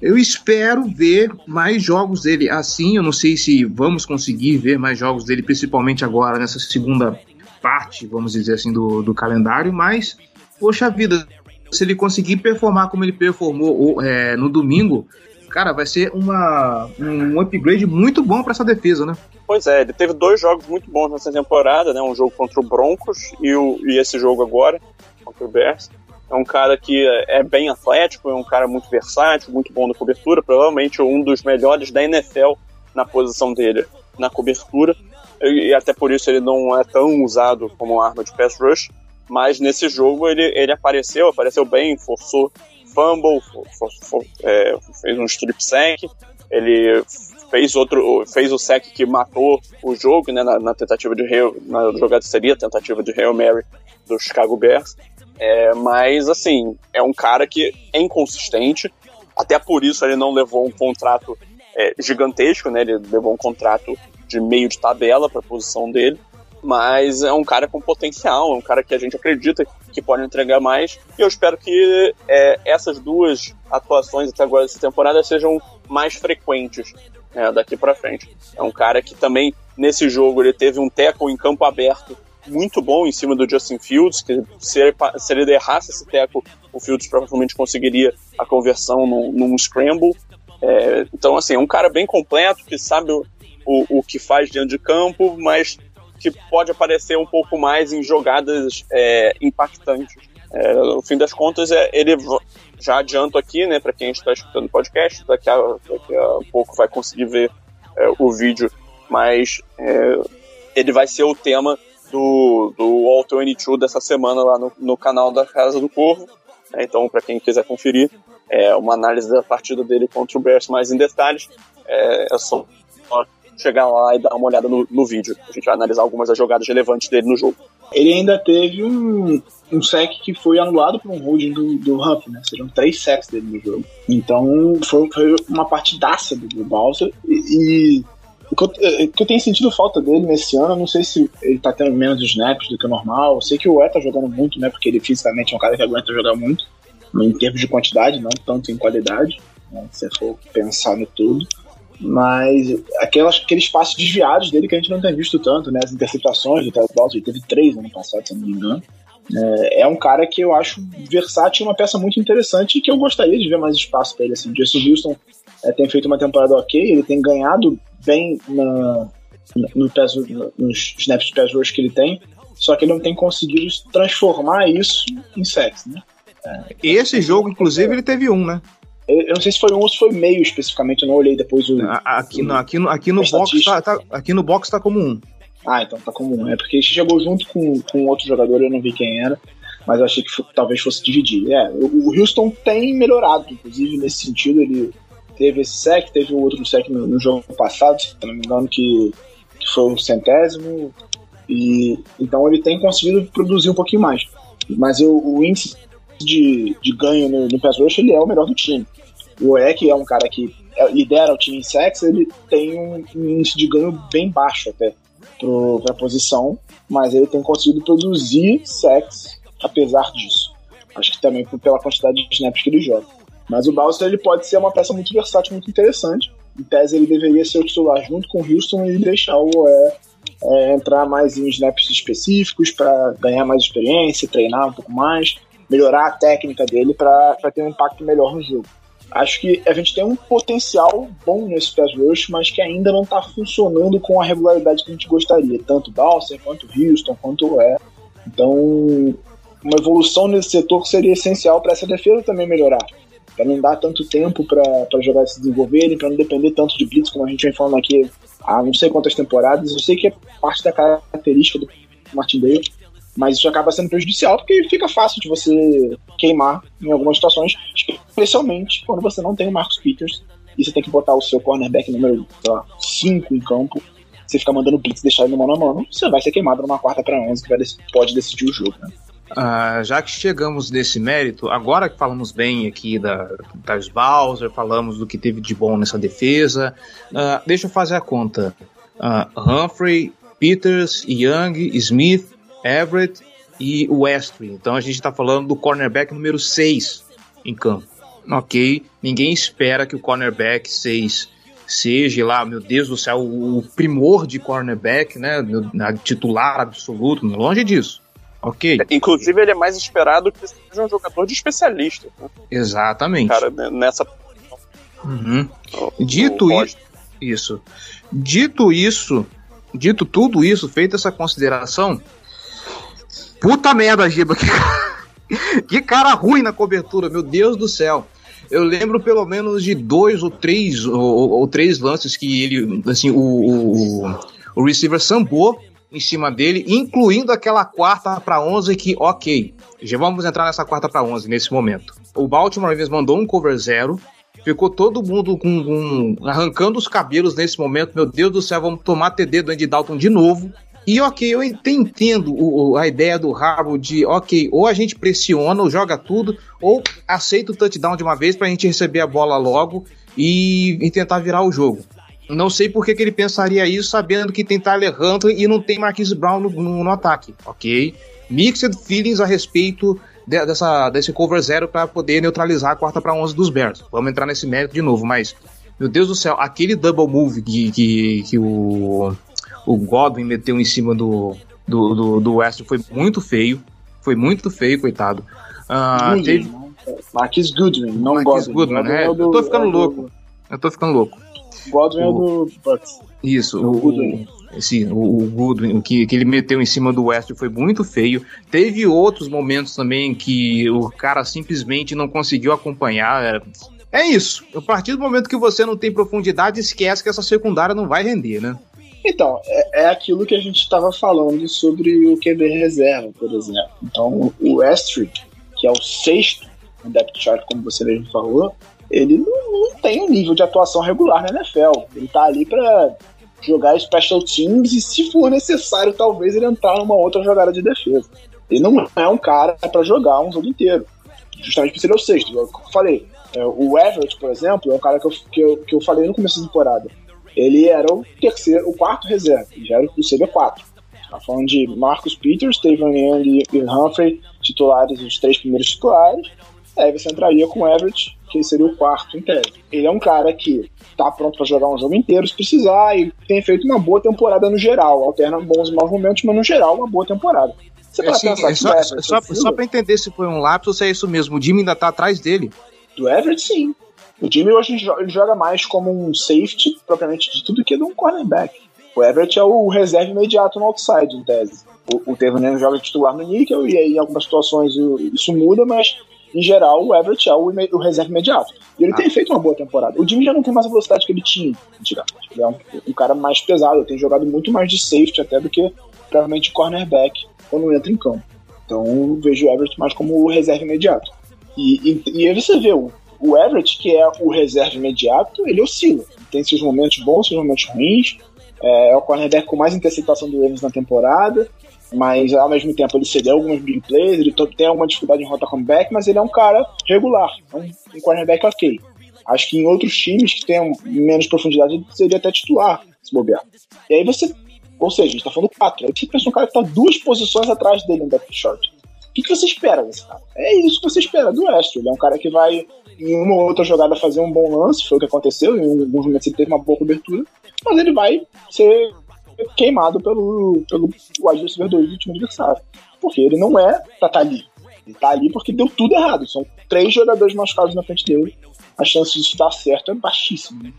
Eu espero ver mais jogos dele assim. Eu não sei se vamos conseguir ver mais jogos dele, principalmente agora nessa segunda parte, vamos dizer assim, do, do calendário, mas poxa vida, se ele conseguir performar como ele performou é, no domingo, cara, vai ser uma, um upgrade muito bom para essa defesa, né? Pois é, ele teve dois jogos muito bons nessa temporada, né? Um jogo contra o Broncos e, o, e esse jogo agora, contra o Bears. É um cara que é bem atlético, é um cara muito versátil, muito bom na cobertura, provavelmente um dos melhores da NFL na posição dele. na cobertura, e, e até por isso ele não é tão usado como arma de pass rush, mas nesse jogo ele, ele apareceu, apareceu bem, forçou fumble, for, for, for, é, fez um strip sack, ele fez outro, fez o sec que matou o jogo, né, na, na tentativa de Hail, na jogada seria a tentativa de Hail Mary do Chicago Bears. É, mas assim, é um cara que é inconsistente, até por isso ele não levou um contrato é, gigantesco, né? Ele levou um contrato de meio de tabela para a posição dele mas é um cara com potencial, é um cara que a gente acredita que pode entregar mais. E eu espero que é, essas duas atuações até agora dessa temporada sejam mais frequentes né, daqui para frente. É um cara que também nesse jogo ele teve um tackle em campo aberto muito bom em cima do Justin Fields, que se ele, se ele esse tackle, o Fields provavelmente conseguiria a conversão num, num scramble. É, então, assim, é um cara bem completo, que sabe o, o, o que faz dentro de campo, mas que pode aparecer um pouco mais em jogadas é, impactantes. É, no fim das contas, é, ele já adianto aqui, né, para quem está escutando o podcast, daqui a, daqui a pouco vai conseguir ver é, o vídeo, mas é, ele vai ser o tema do, do All 22 dessa semana lá no, no canal da Casa do Corvo. É, então, para quem quiser conferir, é uma análise da partida dele contra o Bears mais em detalhes. É, é só chegar lá e dar uma olhada no, no vídeo. A gente vai analisar algumas das jogadas relevantes dele no jogo. Ele ainda teve um, um sec que foi anulado por um holding do, do Huff, né? Seriam três sacks dele no jogo. Então foi, foi uma partidaça do, do Bowser. E, e o, que eu, é, que eu, tenho sentido falta dele nesse ano, não sei se ele tá tendo menos snaps do que o normal. Eu sei que o E tá jogando muito, né? Porque ele fisicamente é um cara que aguenta jogar muito. Em termos de quantidade, não tanto em qualidade. Né, se for pensar no tudo. Mas aquelas, aqueles passos desviados dele que a gente não tem visto tanto, né? As interceptações do Ted Balls, ele teve três ano passado, se não me engano. É, é, um cara que eu acho versátil, uma peça muito interessante e que eu gostaria de ver mais espaço para ele. Assim. Jason Wilson é, tem feito uma temporada ok, ele tem ganhado bem na, no pes, nos snaps de pass rush que ele tem, só que ele não tem conseguido transformar isso em sexo, né? É, Esse jogo, inclusive, ele teve um, né? Eu não sei se foi um ou se foi meio especificamente, eu não olhei depois o. Aqui, no, aqui, no, aqui, no, box tá, tá, aqui no box tá como um. Ah, então tá como um. É porque chegou junto com, com outro jogador, eu não vi quem era, mas eu achei que talvez fosse dividir. É, o, o Houston tem melhorado, inclusive, nesse sentido. Ele teve esse sec, teve o outro sec no, no jogo passado, se não me engano, que, que foi o centésimo. E, então ele tem conseguido produzir um pouquinho mais. Mas eu, o índice de, de ganho no, no pass rush, ele é o melhor do time. O Eck é um cara que é, lidera o time em sacks, ele tem um, índice de ganho bem baixo até para a posição, mas ele tem conseguido produzir sacks apesar disso. Acho que também pela quantidade de snaps que ele joga. Mas o Bowser ele pode ser uma peça muito versátil, muito interessante. Em tese, ele deveria ser o titular junto com o Houston e deixar o Oé é, entrar mais em snaps específicos para ganhar mais experiência, treinar um pouco mais, melhorar a técnica dele para ter um impacto melhor no jogo. Acho que a gente tem um potencial bom nesse pass rush, mas que ainda não está funcionando com a regularidade que a gente gostaria, tanto Dawson quanto Houston, quanto E. Então, uma evolução nesse setor seria essencial para essa defesa também melhorar. Para não dar tanto tempo para jogar se desenvolverem, para não depender tanto de blitz, como a gente vem falando aqui há não sei quantas temporadas. Eu sei que é parte da característica do Martindale, mas isso acaba sendo prejudicial porque fica fácil de você queimar em algumas situações, especialmente quando você não tem o Marcus Peters e você tem que botar o seu cornerback número 5 em campo. Você fica mandando blitz deixar ele no mano a mano, você vai ser queimado numa quarta para 11 que vai, pode decidir o jogo. Né? Ah, já que chegamos nesse mérito, agora que falamos bem aqui da das Bowser, falamos do que teve de bom nessa defesa, uh, deixa eu fazer a conta. Uh, Humphrey, Peters, Young, Smith, Everett e Westry. Então a gente está falando do cornerback número 6 em campo. Ok, ninguém espera que o cornerback 6 seja lá, meu Deus do céu, o primor de cornerback, né? Titular absoluto, longe disso. Ok. Inclusive, ele é mais esperado que seja um jogador de especialista. Né? Exatamente. Cara, nessa. Uhum. Dito isso, isso. Dito isso, dito tudo isso, feita essa consideração, Puta merda, Giba. Que, que cara ruim na cobertura, meu Deus do céu. eu lembro pelo menos de dois ou três ou, ou três lances que ele, assim, o, o, o receiver sambou em cima dele, incluindo aquela quarta para 11 que, ok, já vamos entrar nessa quarta para 11 nesse momento. O Baltimore Ravens mandou um cover zero, ficou todo mundo com, com, arrancando os cabelos nesse momento. Meu Deus do céu, vamos tomar TD do Andy Dalton de novo. E ok, eu entendo o, a ideia do Harbaugh de, ok, ou a gente pressiona ou joga tudo, ou aceita o touchdown de uma vez para a gente receber a bola logo e, e, tentar virar o jogo. Não sei por que, ele pensaria isso, sabendo que tem Tyler Hunter e não tem Marquise Brown no, no, no ataque, ok? Mixed feelings a respeito de, dessa, desse cover zero para poder neutralizar a quarta para 11 dos Bears. Vamos entrar nesse mérito de novo, mas, meu Deus do céu, aquele double move que, que, que o o Godwin meteu em cima do, do, do, do West foi muito feio. Foi muito feio, coitado. Uh, Goodwin, teve... Marquis Goodwin, não Marquis Godwin. Goodwin, é, do, eu tô ficando louco. Eu tô ficando louco. Godwin o... é do Bucks. Isso, o, Goodwin. Esse, o, o Goodwin, o que, que ele meteu em cima do West foi muito feio. Teve outros momentos também que o cara simplesmente não conseguiu acompanhar. É isso. A partir do momento que você não tem profundidade, esquece que essa secundária não vai render, né? Então, é, é aquilo que a gente estava falando sobre o QB reserva, por exemplo. Então, o Estrick, que é o sexto no depth chart, como você mesmo falou, ele não, não tem um nível de atuação regular na NFL. Ele está ali para jogar special teams e, se for necessário, talvez ele entrar numa outra jogada de defesa. Ele não é um cara para jogar um jogo inteiro. Justamente por ser o sexto, eu falei. É, o Everett, por exemplo, é um cara que eu, que eu, que eu falei no começo da temporada ele era o terceiro, o quarto reserva, já era o CB4. Tá falando de Marcus Peters, Steven Young e Humphrey, titulares, os três primeiros titulares. Aí você entraria com o Everett, que seria o quarto em tese. Ele é um cara que tá pronto para jogar um jogo inteiro se precisar e tem feito uma boa temporada no geral. Alterna bons e maus momentos, mas no geral, uma boa temporada. Você é, assim, é só, só, só pra entender se foi um lápis ou se é isso mesmo, o Jimmy ainda tá atrás dele. Do Everett, sim. O Jimmy hoje ele joga mais como um safety, propriamente de tudo, que de um cornerback. O Everett é o reserva imediato no outside, em tese. O, o Tervanen joga titular no níquel, e aí em algumas situações isso muda, mas em geral o Everett é o, o reserva imediato. E ele ah. tem feito uma boa temporada. O Jimmy já não tem mais a velocidade que ele tinha antigamente. Ele é um, um cara mais pesado, tem jogado muito mais de safety até do que provavelmente cornerback quando entra em campo. Então eu vejo o Everett mais como o reserva imediato. E, e, e aí você vê o o Everett, que é o reserva imediato, ele oscila. Tem seus momentos bons, seus momentos ruins. É, é o cornerback com mais interceptação do Ravens na temporada, mas ao mesmo tempo ele cedeu algumas big plays, ele tem alguma dificuldade em rota comeback, mas ele é um cara regular, é um, um cornerback ok. Acho que em outros times que tenham menos profundidade ele seria até titular, se bobear. E aí você, ou seja, a gente tá falando quatro. Aí você pensa um cara que tá duas posições atrás dele no depth short. O que, que você espera desse cara? É isso que você espera do Astro. Ele é um cara que vai em uma ou outra jogada fazer um bom lance, foi o que aconteceu, em alguns momentos ele teve uma boa cobertura, mas ele vai ser queimado pelo, pelo wide receiver 2 do time adversário. Porque ele não é pra estar tá ali. Ele tá ali porque deu tudo errado. São três jogadores machucados na frente dele. A chance disso dar certo é baixíssima.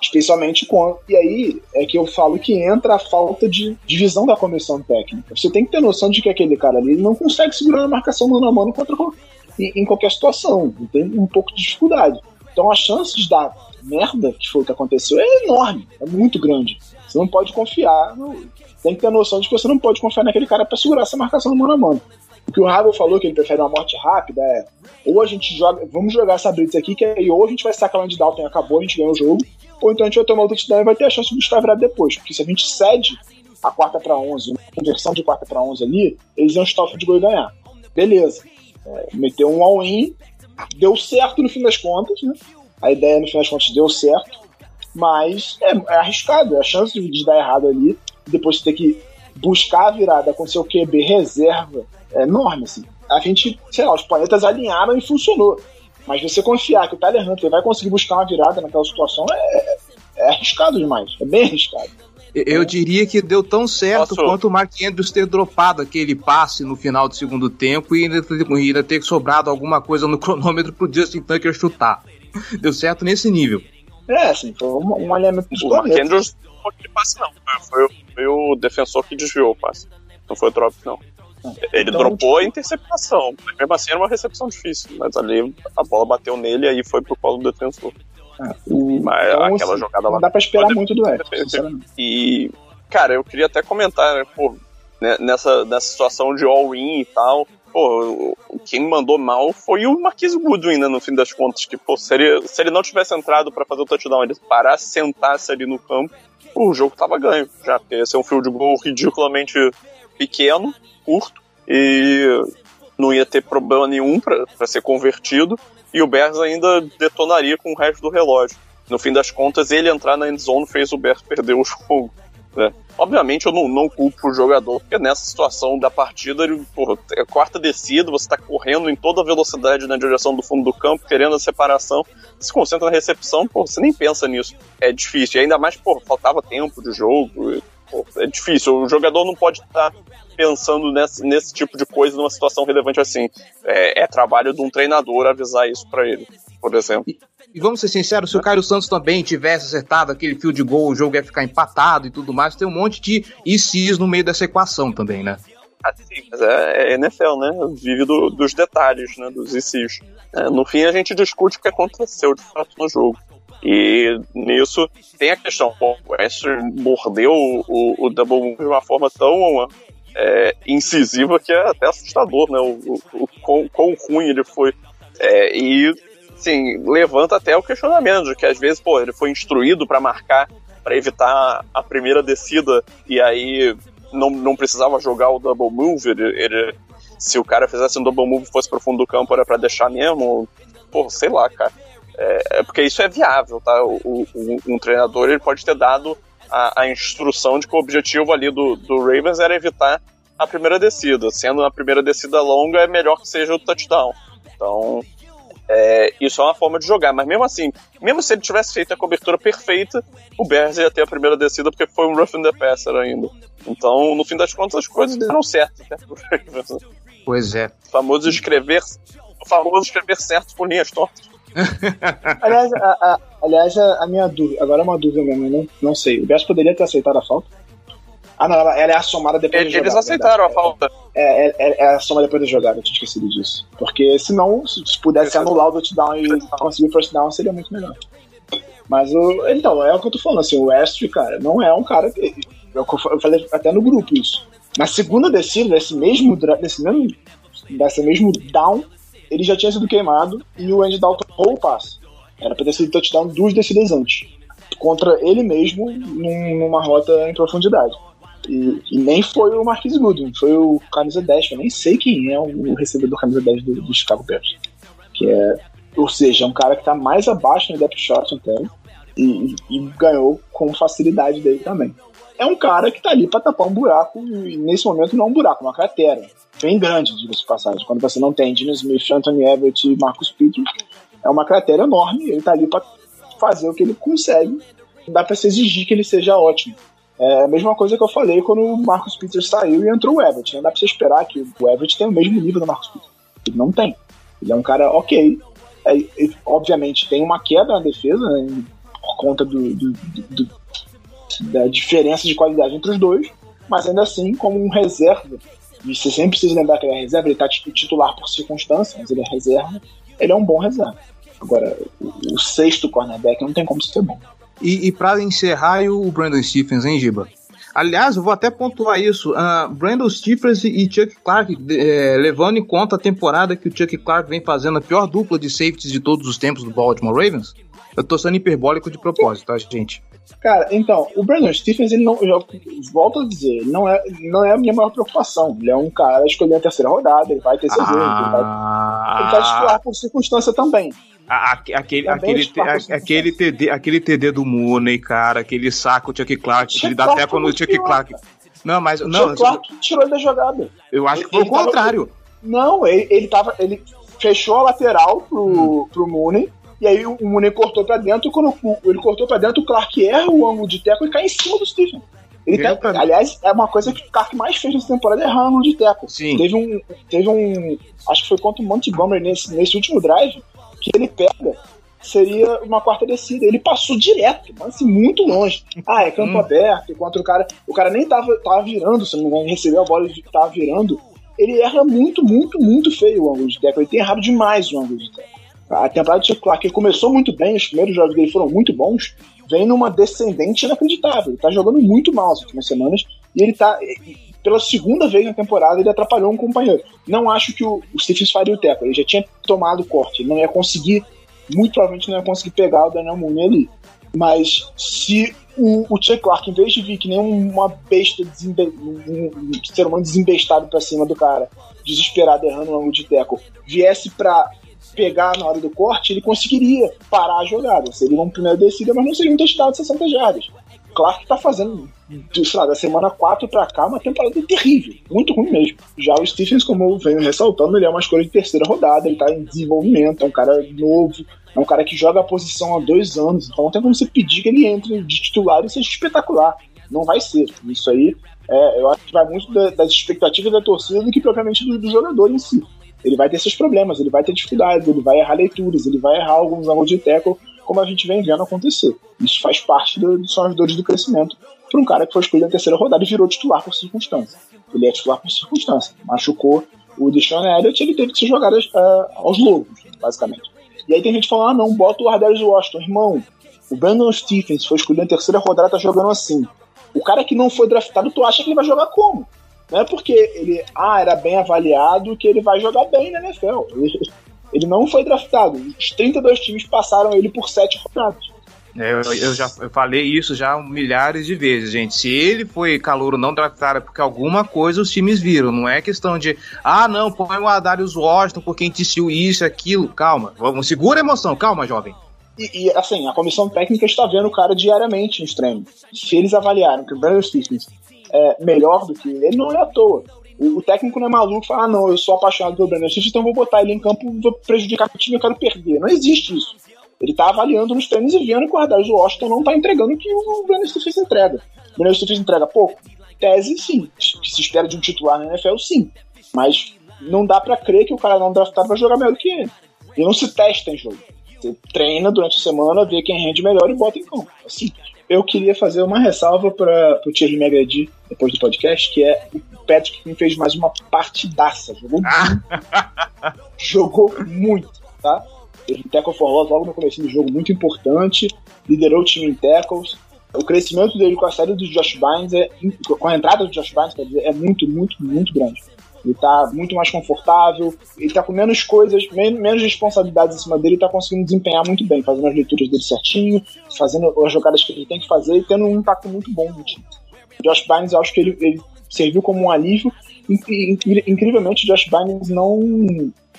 Especialmente com. E aí é que eu falo que entra a falta de divisão da comissão técnica. Você tem que ter noção de que aquele cara ali não consegue segurar uma marcação mano a mano contra em, qualquer situação, tem um pouco de dificuldade. Então a chance de dar merda, que foi o que aconteceu, é enorme, é muito grande. Você não pode confiar, no... tem que ter noção de que você não pode confiar naquele cara para segurar essa marcação no mano a mano. O que o Ravel falou que ele prefere uma morte rápida é ou a gente joga, vamos jogar essa blitz aqui, que aí ou a gente vai sacar o Andy e acabou, a gente ganha o jogo, ou então a gente vai tomar o touchdown e vai ter a chance de buscar virado depois. Porque se a gente cede a quarta para 11, uma conversão de quarta para 11 ali, eles iam estar de gol e ganhar. Beleza. É, meteu um all-in, deu certo no fim das contas, né? A ideia no fim das contas deu certo, mas é, é arriscado, é a chance de, de, dar errado ali, depois você ter que buscar a virada com seu QB reserva enorme, assim. A gente, sei lá, os planetas alinharam e funcionou. Mas você confiar que o Tyler Hunter vai conseguir buscar uma virada naquela situação é, é arriscado demais, é bem arriscado. Eu diria que deu tão certo Posso? quanto o Mark Andrews ter dropado aquele passe no final do segundo tempo e ainda, ainda ter sobrado alguma coisa no cronômetro pro Justin Tucker chutar. Deu certo nesse nível. É, assim, foi um, um alinhamento O Mark Andrews não foi aquele passe, não. Foi, foi, o defensor que desviou o passe. Não foi o drop, não. Ele então, dropou a interceptação. Mesmo assim era uma recepção difícil, mas ali a bola bateu nele e aí foi pro colo do defensor. É, mas então, aquela assim, jogada lá. Não dá pra esperar muito do Eric. E, cara, eu queria até comentar, né, pô, né, nessa, nessa situação de all-in e tal. Pô, quem mandou mal foi o Marquise Goodwin, né, no fim das contas. Que, pô, se ele, se ele não tivesse entrado para fazer o touchdown, ele parasse, sentasse ali no campo, o jogo tava ganho já, porque ia ser um field goal ridiculamente pequeno, curto, e não ia ter problema nenhum para ser convertido, e o Bears ainda detonaria com o resto do relógio. No fim das contas, ele entrar na endzone fez o Bears perder o jogo. Né? Obviamente eu não, não culpo o jogador, porque nessa situação da partida, ele, porra, é quarta descida, você está correndo em toda velocidade na direção do fundo do campo, querendo a separação, se concentra na recepção, porra, você nem pensa nisso. É difícil, e ainda mais, porra, faltava tempo de jogo, é difícil. O jogador não pode estar pensando nesse, nesse tipo de coisa numa situação relevante assim. É, é trabalho de um treinador avisar isso para ele, por exemplo. E vamos ser sinceros, se o Caio Santos também tivesse acertado aquele fio de gol, o jogo ia ficar empatado e tudo mais. Tem um monte de ICs no meio dessa equação também, né? Ah, sim, mas é, é NFL, né? Vive do, dos detalhes, né? Dos ICs. É, no fim, a gente discute o que aconteceu de fato no jogo. E nisso tem a questão, pô, o Esther mordeu o, o Double Move de uma forma tão é, incisiva que é até assustador, né? O, o, o quão, quão ruim ele foi. É, e assim, levanta até o questionamento de que às vezes, pô, ele foi instruído para marcar, para evitar a primeira descida e aí não, não precisava jogar o double move. Ele, ele se o cara fizesse um double move fosse pro fundo do campo, era para deixar mesmo. Pô, sei lá, cara. É, é, porque isso é viável, tá? O, o, um treinador ele pode ter dado a, a, instrução de que o objetivo ali do, do Ravens era evitar a primeira descida. Sendo a primeira descida longa, é melhor que seja o touchdown. Então, é, isso é uma forma de jogar, mas mesmo assim, mesmo se ele tivesse feito a cobertura perfeita, o Bears ia ter a primeira descida porque foi um rough in the passer ainda. Então, no fim das contas, as coisas deram certo. Né? Pois é. O famoso escrever, o famoso escrever certo por linhas tortas. Aliás, a, a, aliás, a, minha dúvida, agora é uma dúvida mesmo, não, não sei. O Bears poderia ter aceitado a falta? Ah, não, ela, ela é a somada depois Eles, da jogada. Eles aceitaram verdade. a falta. É, é, é, é, a soma depois da jogada, eu tinha esquecido disso. Porque senão, se pudesse anular o touchdown e conseguir o first down, seria muito melhor. Mas o. Então, é o que eu tô falando, assim, o West, cara, não é um cara que. Eu, eu falei até no grupo isso. Na segunda descida, desse mesmo, desse mesmo, desse mesmo down, ele já tinha sido queimado e o Andy Dalton roubou o passe. Era pra ter sido touchdown duas descidas antes. Contra ele mesmo, num, numa rota em profundidade. E, e, nem foi o Marquis Goodwin, foi o camisa 10, eu nem sei quem é o recebedor camisa 10 do, do Chicago Bears. Que é, ou seja, é um cara que está mais abaixo no depth shot então, e, e, ganhou com facilidade dele também. É um cara que está ali para tapar um buraco, e nesse momento não é um buraco, é uma cratera. Bem grande, diga-se passagem. Quando você não tem Dino Smith, Anthony Everett e Marcus Peters, é uma cratera enorme, ele está ali para fazer o que ele consegue. Dá para se exigir que ele seja ótimo. É a mesma coisa que eu falei quando o Marcus Peters saiu e entrou o Everett. Não dá pra você esperar que o Everett tenha o mesmo nível do Marcus Peters. Ele não tem. Ele é um cara ok. É, ele, obviamente tem uma quebra na defesa, né, por conta do, do, do, da diferença de qualidade entre os dois, mas ainda assim, como um reserva, e você sempre precisa lembrar que ele é reserva, ele tá titular por circunstância, mas ele é reserva, ele é um bom reserva. Agora, o, o sexto cornerback não tem como ser bom. E, e para encerrar, o Brandon Stephens, hein, Giba? Aliás, eu vou até pontuar isso. Uh, Brandon Stephens e Chuck Clark, é, levando em conta a temporada que o Chuck Clark vem fazendo a pior dupla de safeties de todos os tempos do Baltimore Ravens, eu tô sendo hiperbólico de propósito, tá, gente? Cara, então, o Brandon Stephens, ele não, eu volto a dizer, não é, não é a minha maior preocupação. Ele é um cara escolher a terceira rodada, ele vai ter seu ah, jogo, ele vai, ele vai titular por circunstância também. A, aquele, aquele, aquele, TD, aquele TD do Mooney, cara, aquele saco o Chuck Clark, ele dá até quando o Chuck Clark. Não, mas. Não, Chuck Clark tirou ele da jogada. Eu acho que foi o contrário. Tava, não, ele, ele tava. Ele fechou a lateral pro, hum. pro Mooney. E aí o Mooney cortou pra dentro. Quando ele cortou pra dentro, o Clark erra o ângulo de teco e cai em cima do Stephen. Ele tá. Aliás, é uma coisa que o Clark mais fez nessa temporada é errar ângulo de teco. Sim. Teve um. Teve um. Acho que foi contra o Montgomery nesse, nesse último drive que ele pega seria uma quarta descida. Ele passou direto, mas assim, muito longe. Ah, é campo hum. aberto, enquanto o cara. O cara nem tava, tava virando, se não me engano, recebeu a bola e tava virando. ele erra muito, muito, muito feio o ângulo de tackle. Ele tem errado demais o ângulo de tackle. A temporada de Clark começou muito bem, os primeiros jogos dele foram muito bons, vem numa descendente inacreditável. Ele tá jogando muito mal as últimas semanas e ele tá. Pela segunda vez na temporada, ele atrapalhou um companheiro. Não acho que o, o Stephens faria o teco. Ele já tinha tomado o corte. Ele não ia conseguir, muito provavelmente não ia conseguir pegar o Daniel Mooney ali. Mas se o, o Chuck Clark, em vez de vir que nem uma besta, desembe, um, um ser humano desembestado pra cima do cara, desesperado errando o ângulo de teco, viesse pra pegar na hora do corte, ele conseguiria parar a jogada. Seria um primeiro descida, mas não seria um touchdown de 60 jardas. Clark tá fazendo, sei lá, da semana 4 para cá, uma temporada terrível, muito ruim mesmo. Já o Stephens, como eu venho ressaltando, ele é uma escolha de terceira rodada, ele tá em desenvolvimento, é um cara novo, é um cara que joga a posição há dois anos, então não tem como você pedir que ele entre de titular e seja espetacular. Não vai ser. Isso aí, é, eu acho que vai muito das expectativas da torcida do que propriamente do, do jogador em si ele vai ter seus problemas, ele vai ter dificuldades, ele vai errar leituras, ele vai errar alguns ângulos de tackle, como a gente vem vendo acontecer. Isso faz parte do, são as dores do crescimento para um cara que foi escolhido na terceira rodada e virou titular por circunstância. Ele é titular por circunstância. Machucou o Deshaun Elliott, ele teve que ser jogado uh, aos lobos, basicamente. E aí tem gente falando, ah não, bota o Ardarius Washington. Irmão, o Brandon Stephens foi escolhido na terceira rodada, tá jogando assim. O cara que não foi draftado, tu acha que ele vai jogar como? Não é porque ele ah, era bem avaliado que ele vai jogar bem na NFL. Ele, ele não foi draftado. Os 32 times passaram ele por 7 rodadas. É, eu, eu, já eu falei isso já milhares de vezes, gente. Se ele foi calouro não draftado é porque alguma coisa os times viram. Não é questão de, ah, não, põe o Adarius Washington porque insistiu isso, aquilo. Calma, vamos, segura a emoção, calma, jovem. E, e, assim, a comissão técnica está vendo o cara diariamente nos treinos. Se eles avaliaram que o Brandon Stevens é, melhor do que ele, não é à toa. O, o técnico não é maluco fala, ah, não, eu sou apaixonado pelo Brandon Stevens, então vou botar ele em campo, vou prejudicar o time, eu quero perder. Não existe isso. Ele tá avaliando nos treinos e vendo que o Ardarius Washington não tá entregando o que o Brandon Stevens entrega. O Brandon Stevens entrega pouco? Tese, sim. Se espera de um titular na NFL, sim. Mas não dá para crer que o cara não draftado vai jogar melhor do que ele. E não se testa em jogo. Você treina durante a semana, vê quem rende melhor e bota em campo. Assim, eu queria fazer uma ressalva para o Thierry me agredir depois do podcast, que é o Patrick que me fez mais uma partidaça. Jogou muito. jogou muito, tá? Teve um tackle for loss logo no começo do jogo, muito importante. Liderou o time em tackles. O crescimento dele com a saída do Josh Bynes, é, com a entrada do Josh Bynes, quer dizer, é muito, muito, muito grande. Ele tá muito mais confortável, ele tá com menos coisas, menos, responsabilidades em cima dele, e tá conseguindo desempenhar muito bem, fazendo as leituras dele certinho, fazendo as jogadas que ele tem que fazer e tendo um impacto muito bom no time. Josh Bynes, eu acho que ele, ele serviu como um alívio. Incrivelmente, Josh Bynes não.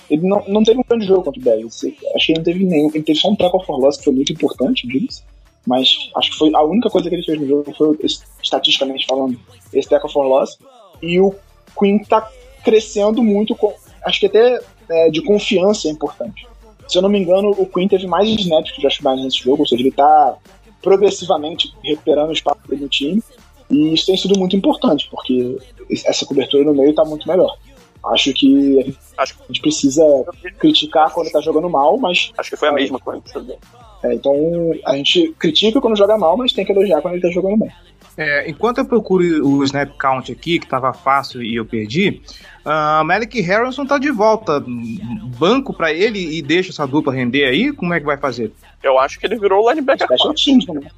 Ele não, não teve um grande jogo contra o Bears. Acho que ele não teve nenhum. Ele teve só um tackle for loss que foi muito importante, disso. Mas acho que foi a única coisa que ele fez no jogo foi, estatisticamente falando, esse tackle for loss. E o Queen tá crescendo muito, com, acho que até é, de confiança é importante. Se eu não me engano, o Queen teve mais snaps que o Josh Bynes nesse jogo, ou seja, ele tá progressivamente recuperando o espaço dele no time. E isso tem sido muito importante, porque essa cobertura no meio tá muito melhor. Acho que a gente precisa criticar quando tá jogando mal, mas. Acho que foi a mesma coisa. É, então a gente critica quando joga mal, mas tem que elogiar quando ele tá jogando bem. É, enquanto eu procuro o snap count aqui, que tava fácil e eu perdi, uh, Malik Harrison tá de volta. Banco para ele e deixa essa dupla render aí? Como é que vai fazer? Eu acho que ele virou linebacker. né?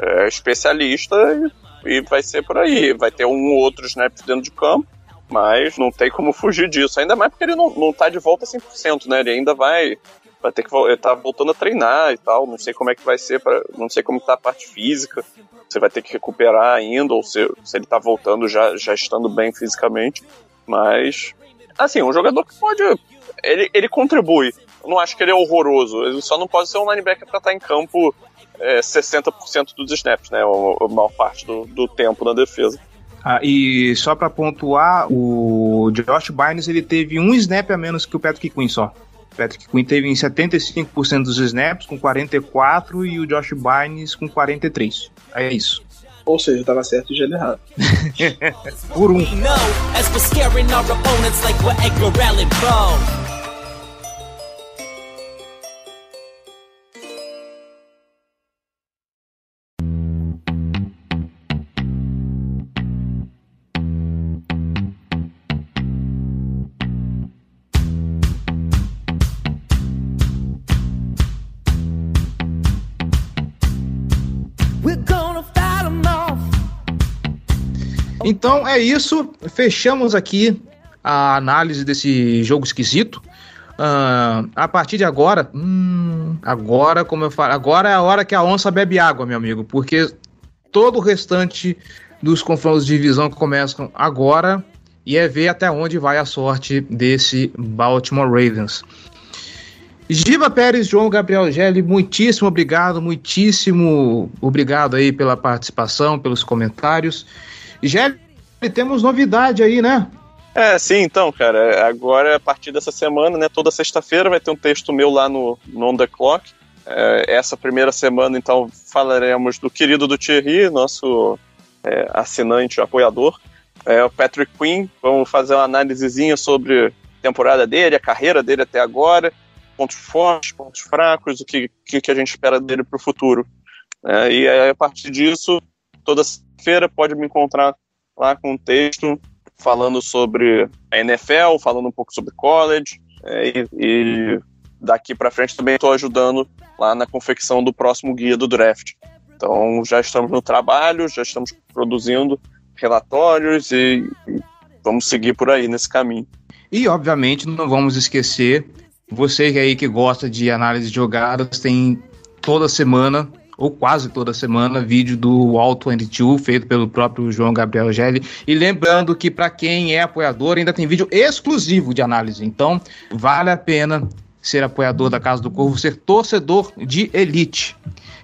É, especialista e, e vai ser por aí. Vai ter um ou outro snap dentro de campo, mas não tem como fugir disso. Ainda mais porque ele não, não tá de volta 100%, né? Ele ainda vai vai ter que tá voltando a treinar e tal. Não sei como é que vai ser para, não sei como tá a parte física você vai ter que recuperar ainda, ou se, se ele tá voltando já, já estando bem fisicamente. Mas, assim, um jogador que pode. Ele, ele contribui. Eu não acho que ele é horroroso. Ele só não pode ser um linebacker para estar tá em campo é, 60% dos snaps, né? A, maior parte do, do tempo na defesa. Ah, e só para pontuar, o Josh Bynes ele teve um snap a menos que o Patrick Quinn só. Patrick Quinn teve em 75% dos snaps com 44 e o Josh Bynes com 43. É isso. Ou seja, tava certo e já errado. Por um. Então é isso. Fechamos aqui a análise desse jogo esquisito. Uh, a partir de agora, hum, agora, como eu falo, agora é a hora que a onça bebe água, meu amigo, porque todo o restante dos confrontos de divisão começam agora e é ver até onde vai a sorte desse Baltimore Ravens. Giba Pérez, João Gabriel Gelli, muitíssimo obrigado, muitíssimo obrigado aí pela participação, pelos comentários. Gelli, temos novidade aí, né? É, sim, então, cara. Agora, a partir dessa semana, né, toda sexta-feira vai ter um texto meu lá no, no On The Clock. É, essa primeira semana, então, falaremos do querido do Thierry, nosso é, assinante, apoiador. É, o Patrick Quinn, vamos fazer uma análisezinha sobre a temporada dele, a carreira dele até agora, pontos fortes, pontos fracos, o que, que, a gente espera dele para o futuro. É, e aí, a partir disso, toda feira pode me encontrar lá com um texto falando sobre a NFL, falando um pouco sobre college, é, e, e, daqui para frente também estou ajudando lá na confecção do próximo guia do draft. Então já estamos no trabalho, já estamos produzindo relatórios e, e vamos seguir por aí nesse caminho. E obviamente não vamos esquecer, você aí que gosta de análise de jogadas, tem toda semana ou quase toda semana, vídeo do Alto 22, feito pelo próprio João Gabriel Gelli. E lembrando que para quem é apoiador, ainda tem vídeo exclusivo de análise. Então, vale a pena ser apoiador da Casa do Corvo, ser torcedor de elite.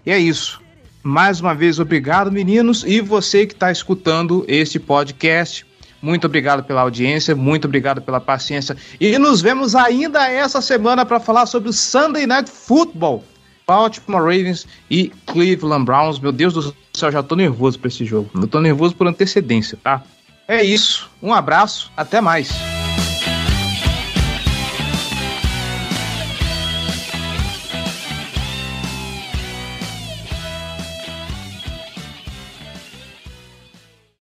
E é isso. Mais uma vez, obrigado, meninos. E você que está escutando este podcast, muito obrigado pela audiência, muito obrigado pela paciência. E nos vemos ainda essa semana para falar sobre o Sunday Night Football Baltimore Ravens e Cleveland Browns. Meu Deus do céu, já tô nervoso para esse jogo. Eu tô nervoso por antecedência, tá? É isso. Um abraço, até mais.